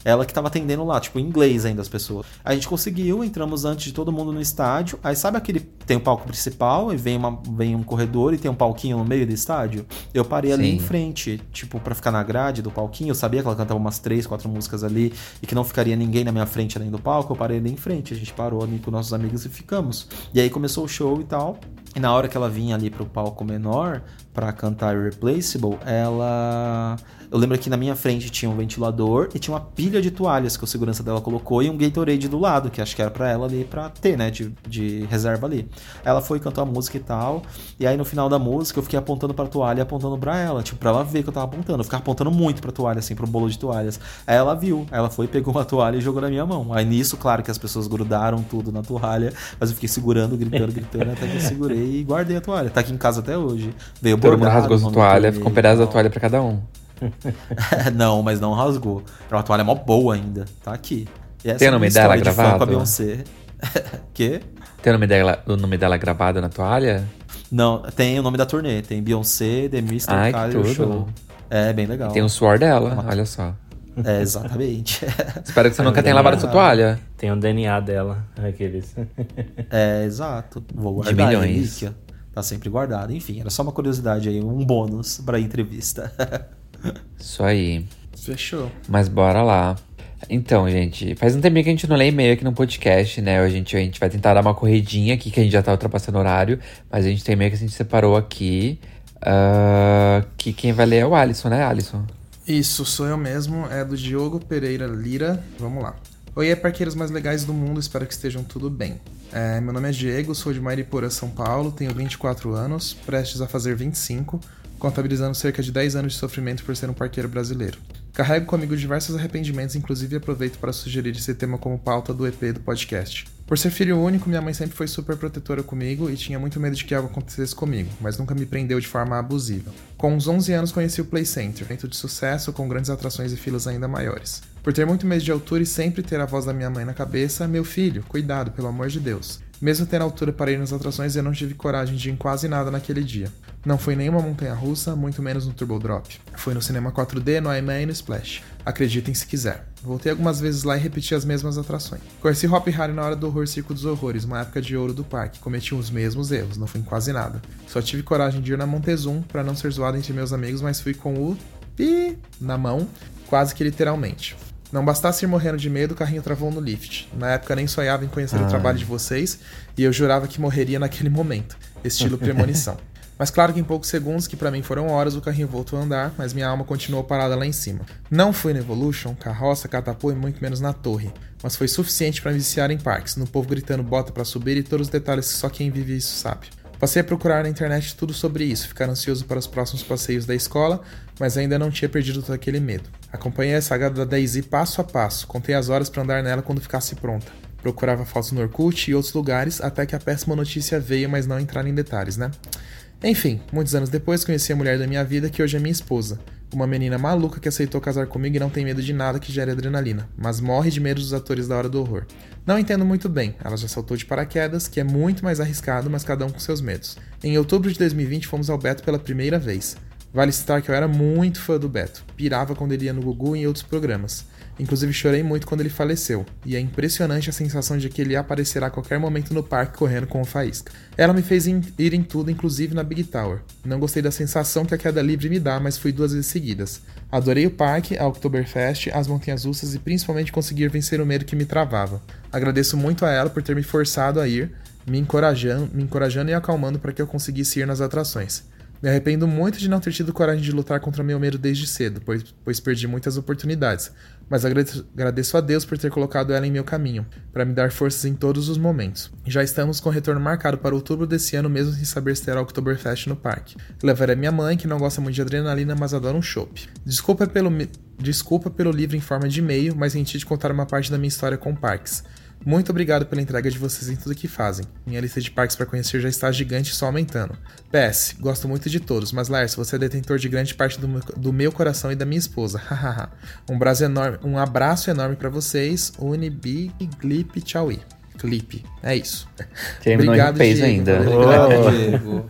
ela que tava atendendo lá, tipo, em inglês ainda as pessoas. A gente conseguiu, entramos antes de todo mundo no estádio. Aí sabe aquele tem o palco principal e vem, uma, vem um corredor e tem um palquinho no meio do estádio? Eu parei ali Sim. em frente, tipo, pra ficar na grade do palquinho. Eu sabia que ela cantava umas três, quatro músicas ali e que não ficaria ninguém na minha frente além do palco. Eu parei ali em frente. A gente parou ali com nossos amigos e ficamos. E aí começou o show e tal. E na hora que ela vinha ali pro palco menor pra cantar Irreplaceable, ela. Eu lembro que na minha frente tinha um ventilador e tinha uma pilha de toalhas que o segurança dela colocou e um Gatorade do lado, que acho que era pra ela ali pra ter, né, de, de reserva ali. Ela foi cantou a música e tal. E aí no final da música eu fiquei apontando pra toalha e apontando pra ela, tipo, pra ela ver que eu tava apontando. Eu ficava apontando muito pra toalha, assim, pro bolo de toalhas. Aí ela viu, ela foi, pegou uma toalha e jogou na minha mão. Aí nisso, claro que as pessoas grudaram tudo na toalha, mas eu fiquei segurando, gritando, gritando, até que eu segurei e guardei a toalha. Tá aqui em casa até hoje. Veio Todo mundo rasgou do toalha, ficou um e pedaço da toalha pra cada um. [laughs] não, mas não rasgou. Era uma toalha mó boa ainda. Tá aqui. E essa Tem o é a nome dela de gravado? Com a Beyoncé. [laughs] Quê? Tem o nome dela, o nome dela gravado na toalha? Não, tem o nome da turnê. Tem Beyoncé, The Mr. Ai. Show. É, bem legal. Tem o suor dela, olha só. É, exatamente. [laughs] Espero que você nunca tenha lavado sua toalha. Tem o DNA dela, aqueles. é, exato. Vou De guardar. milhões. é relíquia. Tá sempre guardado. Enfim, era só uma curiosidade aí, um bônus pra entrevista. [laughs] Isso aí. Fechou. Mas bora lá. Então, gente, faz um tempinho que a gente não lê e-mail aqui no podcast, né? A gente, a gente vai tentar dar uma corridinha aqui, que a gente já tá ultrapassando o horário. Mas a gente tem e-mail que a gente separou aqui. ah, que quem vai ler é o Alisson, né, Alisson? Isso, sou eu mesmo. É do Diogo Pereira Lira. Vamos lá. Oi, parqueiros mais legais do mundo, espero que estejam tudo bem. É, meu nome é Diego, sou de Mariporã, São Paulo, tenho 24 anos, prestes a fazer 25, contabilizando cerca de 10 anos de sofrimento por ser um parqueiro brasileiro. Carrego comigo diversos arrependimentos, inclusive aproveito para sugerir esse tema como pauta do EP do podcast. Por ser filho único, minha mãe sempre foi super protetora comigo e tinha muito medo de que algo acontecesse comigo, mas nunca me prendeu de forma abusiva. Com uns 11 anos conheci o Play Center, evento de sucesso com grandes atrações e filas ainda maiores. Por ter muito medo de altura e sempre ter a voz da minha mãe na cabeça, meu filho, cuidado, pelo amor de Deus. Mesmo tendo altura para ir nas atrações, eu não tive coragem de ir em quase nada naquele dia. Não fui nenhuma montanha russa, muito menos no Turbo Drop. Fui no cinema 4D, no IMAX e no Splash. Acreditem se quiser. Voltei algumas vezes lá e repeti as mesmas atrações. Conheci Hop Harry na hora do Horror Circo dos Horrores, uma época de ouro do parque. Cometi os mesmos erros, não fui em quase nada. Só tive coragem de ir na Montezum para não ser zoado entre meus amigos, mas fui com o pi na mão, quase que literalmente. Não bastasse ir morrendo de medo, o carrinho travou no lift. Na época nem sonhava em conhecer o trabalho de vocês e eu jurava que morreria naquele momento. Estilo [laughs] premonição. Mas claro que em poucos segundos, que para mim foram horas, o carrinho voltou a andar, mas minha alma continuou parada lá em cima. Não fui na Evolution, carroça, catapult e muito menos na torre, mas foi suficiente para me viciar em parques, no povo gritando bota para subir e todos os detalhes que só quem vive isso sabe. Passei a procurar na internet tudo sobre isso, ficar ansioso para os próximos passeios da escola, mas ainda não tinha perdido todo aquele medo. Acompanhei a saga da Daisy passo a passo, contei as horas para andar nela quando ficasse pronta. Procurava fotos no Orkut e outros lugares até que a péssima notícia veio, mas não entrar em detalhes, né? Enfim, muitos anos depois conheci a mulher da minha vida que hoje é minha esposa. Uma menina maluca que aceitou casar comigo e não tem medo de nada que gere adrenalina, mas morre de medo dos atores da hora do horror. Não entendo muito bem, ela já saltou de paraquedas, que é muito mais arriscado, mas cada um com seus medos. Em outubro de 2020 fomos ao Beto pela primeira vez. Vale citar que eu era muito fã do Beto, pirava quando ele ia no Gugu e em outros programas. Inclusive chorei muito quando ele faleceu, e é impressionante a sensação de que ele aparecerá a qualquer momento no parque correndo com o Faísca. Ela me fez ir em tudo, inclusive na Big Tower. Não gostei da sensação que a queda livre me dá, mas fui duas vezes seguidas. Adorei o parque, a Oktoberfest, as montanhas russas e principalmente conseguir vencer o medo que me travava. Agradeço muito a ela por ter me forçado a ir, me encorajando, me encorajando e acalmando para que eu conseguisse ir nas atrações. Me arrependo muito de não ter tido coragem de lutar contra meu medo desde cedo, pois, pois perdi muitas oportunidades. Mas agradeço, a Deus por ter colocado ela em meu caminho, para me dar forças em todos os momentos. Já estamos com o retorno marcado para outubro desse ano, mesmo sem saber se terá Oktoberfest no parque. Levarei minha mãe, que não gosta muito de adrenalina, mas adora um chopp. Desculpa pelo, desculpa pelo livro em forma de e-mail, mas senti de contar uma parte da minha história com parques. Muito obrigado pela entrega de vocês em tudo que fazem. Minha lista de parques para conhecer já está gigante e só aumentando. PS, gosto muito de todos, mas Lars, você é detentor de grande parte do meu, do meu coração e da minha esposa. [laughs] um, abraço enorme, um abraço enorme para vocês. Unibig Glip Tchaui. Clipe. É isso. Terminou Obrigado, em Diego. ainda. Obrigado, Diego.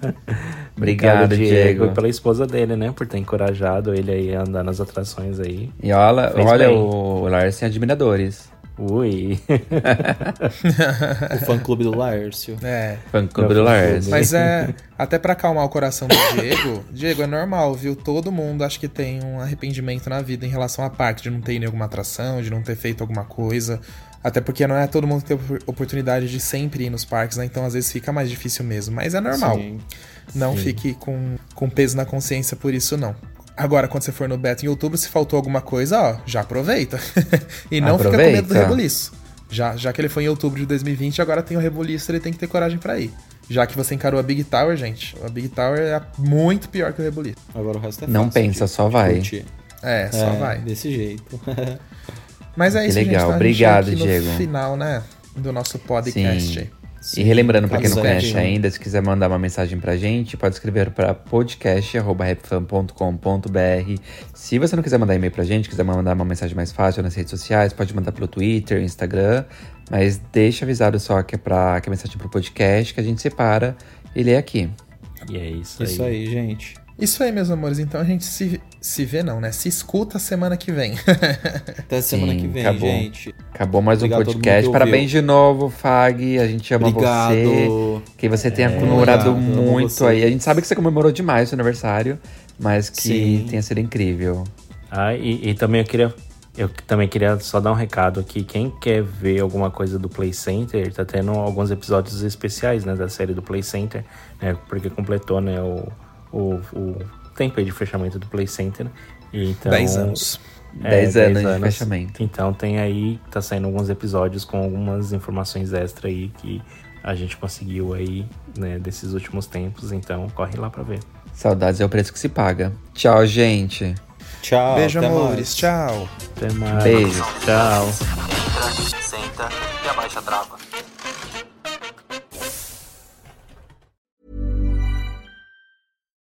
Obrigado, Diego. pela esposa dele, né? Por ter encorajado ele aí a andar nas atrações aí. E olha, olha o, o Lars tem admiradores. Ui. [laughs] o fã clube do Laércio. É. Fã clube do Laércio. Mas é, até para acalmar o coração do Diego, Diego, é normal, viu? Todo mundo acho que tem um arrependimento na vida em relação à parque, de não ter ido em alguma atração, de não ter feito alguma coisa. Até porque não é todo mundo que tem oportunidade de sempre ir nos parques, né? Então às vezes fica mais difícil mesmo. Mas é normal. Sim. Não Sim. fique com, com peso na consciência por isso, não. Agora, quando você for no beta em outubro, se faltou alguma coisa, ó, já aproveita. [laughs] e não aproveita. fica com medo do rebuliço. Já, já que ele foi em outubro de 2020, agora tem o rebuliço, ele tem que ter coragem para ir. Já que você encarou a Big Tower, gente, a Big Tower é muito pior que o rebuliço. Agora o resto é Não fácil, pensa, só vai. É, só é, vai. Desse jeito. Mas é isso, legal. gente. Tá? Obrigado, no Diego. final, né, do nosso podcast. Sim. E relembrando para quem não conhece ainda, se quiser mandar uma mensagem pra gente, pode escrever para podcast@rapfan.com.br. Se você não quiser mandar e-mail pra gente, quiser mandar uma mensagem mais fácil nas redes sociais, pode mandar pelo Twitter, Instagram, mas deixa avisado só que é para que a mensagem pro podcast que a gente separa e lê aqui. E é isso, isso aí. Isso aí, gente. Isso aí, meus amores. Então a gente se, se vê, não, né? Se escuta semana que vem. [laughs] Até semana Sim, que vem, acabou. gente. Acabou mais Obrigado um podcast. Parabéns de novo, Fag. A gente ama Obrigado. você. Que você tenha é, comemorado muito aí. A gente sabe que você comemorou demais o seu aniversário, mas que Sim. tenha sido incrível. Ah, e, e também eu queria eu também queria só dar um recado aqui. Quem quer ver alguma coisa do Play Center, tá tendo alguns episódios especiais, né, da série do Play Center, né, porque completou, né, o, o, o tempo de fechamento do Play Center. Então, 10 anos. É, 10 anos de fechamento. Então tem aí, tá saindo alguns episódios com algumas informações extra aí que a gente conseguiu aí, né, desses últimos tempos. Então corre lá pra ver. Saudades é o preço que se paga. Tchau, gente. Tchau. Beijo, até amores. mais. Tchau. Até mais. Beijo. Tchau. Entra, senta e abaixa a trava.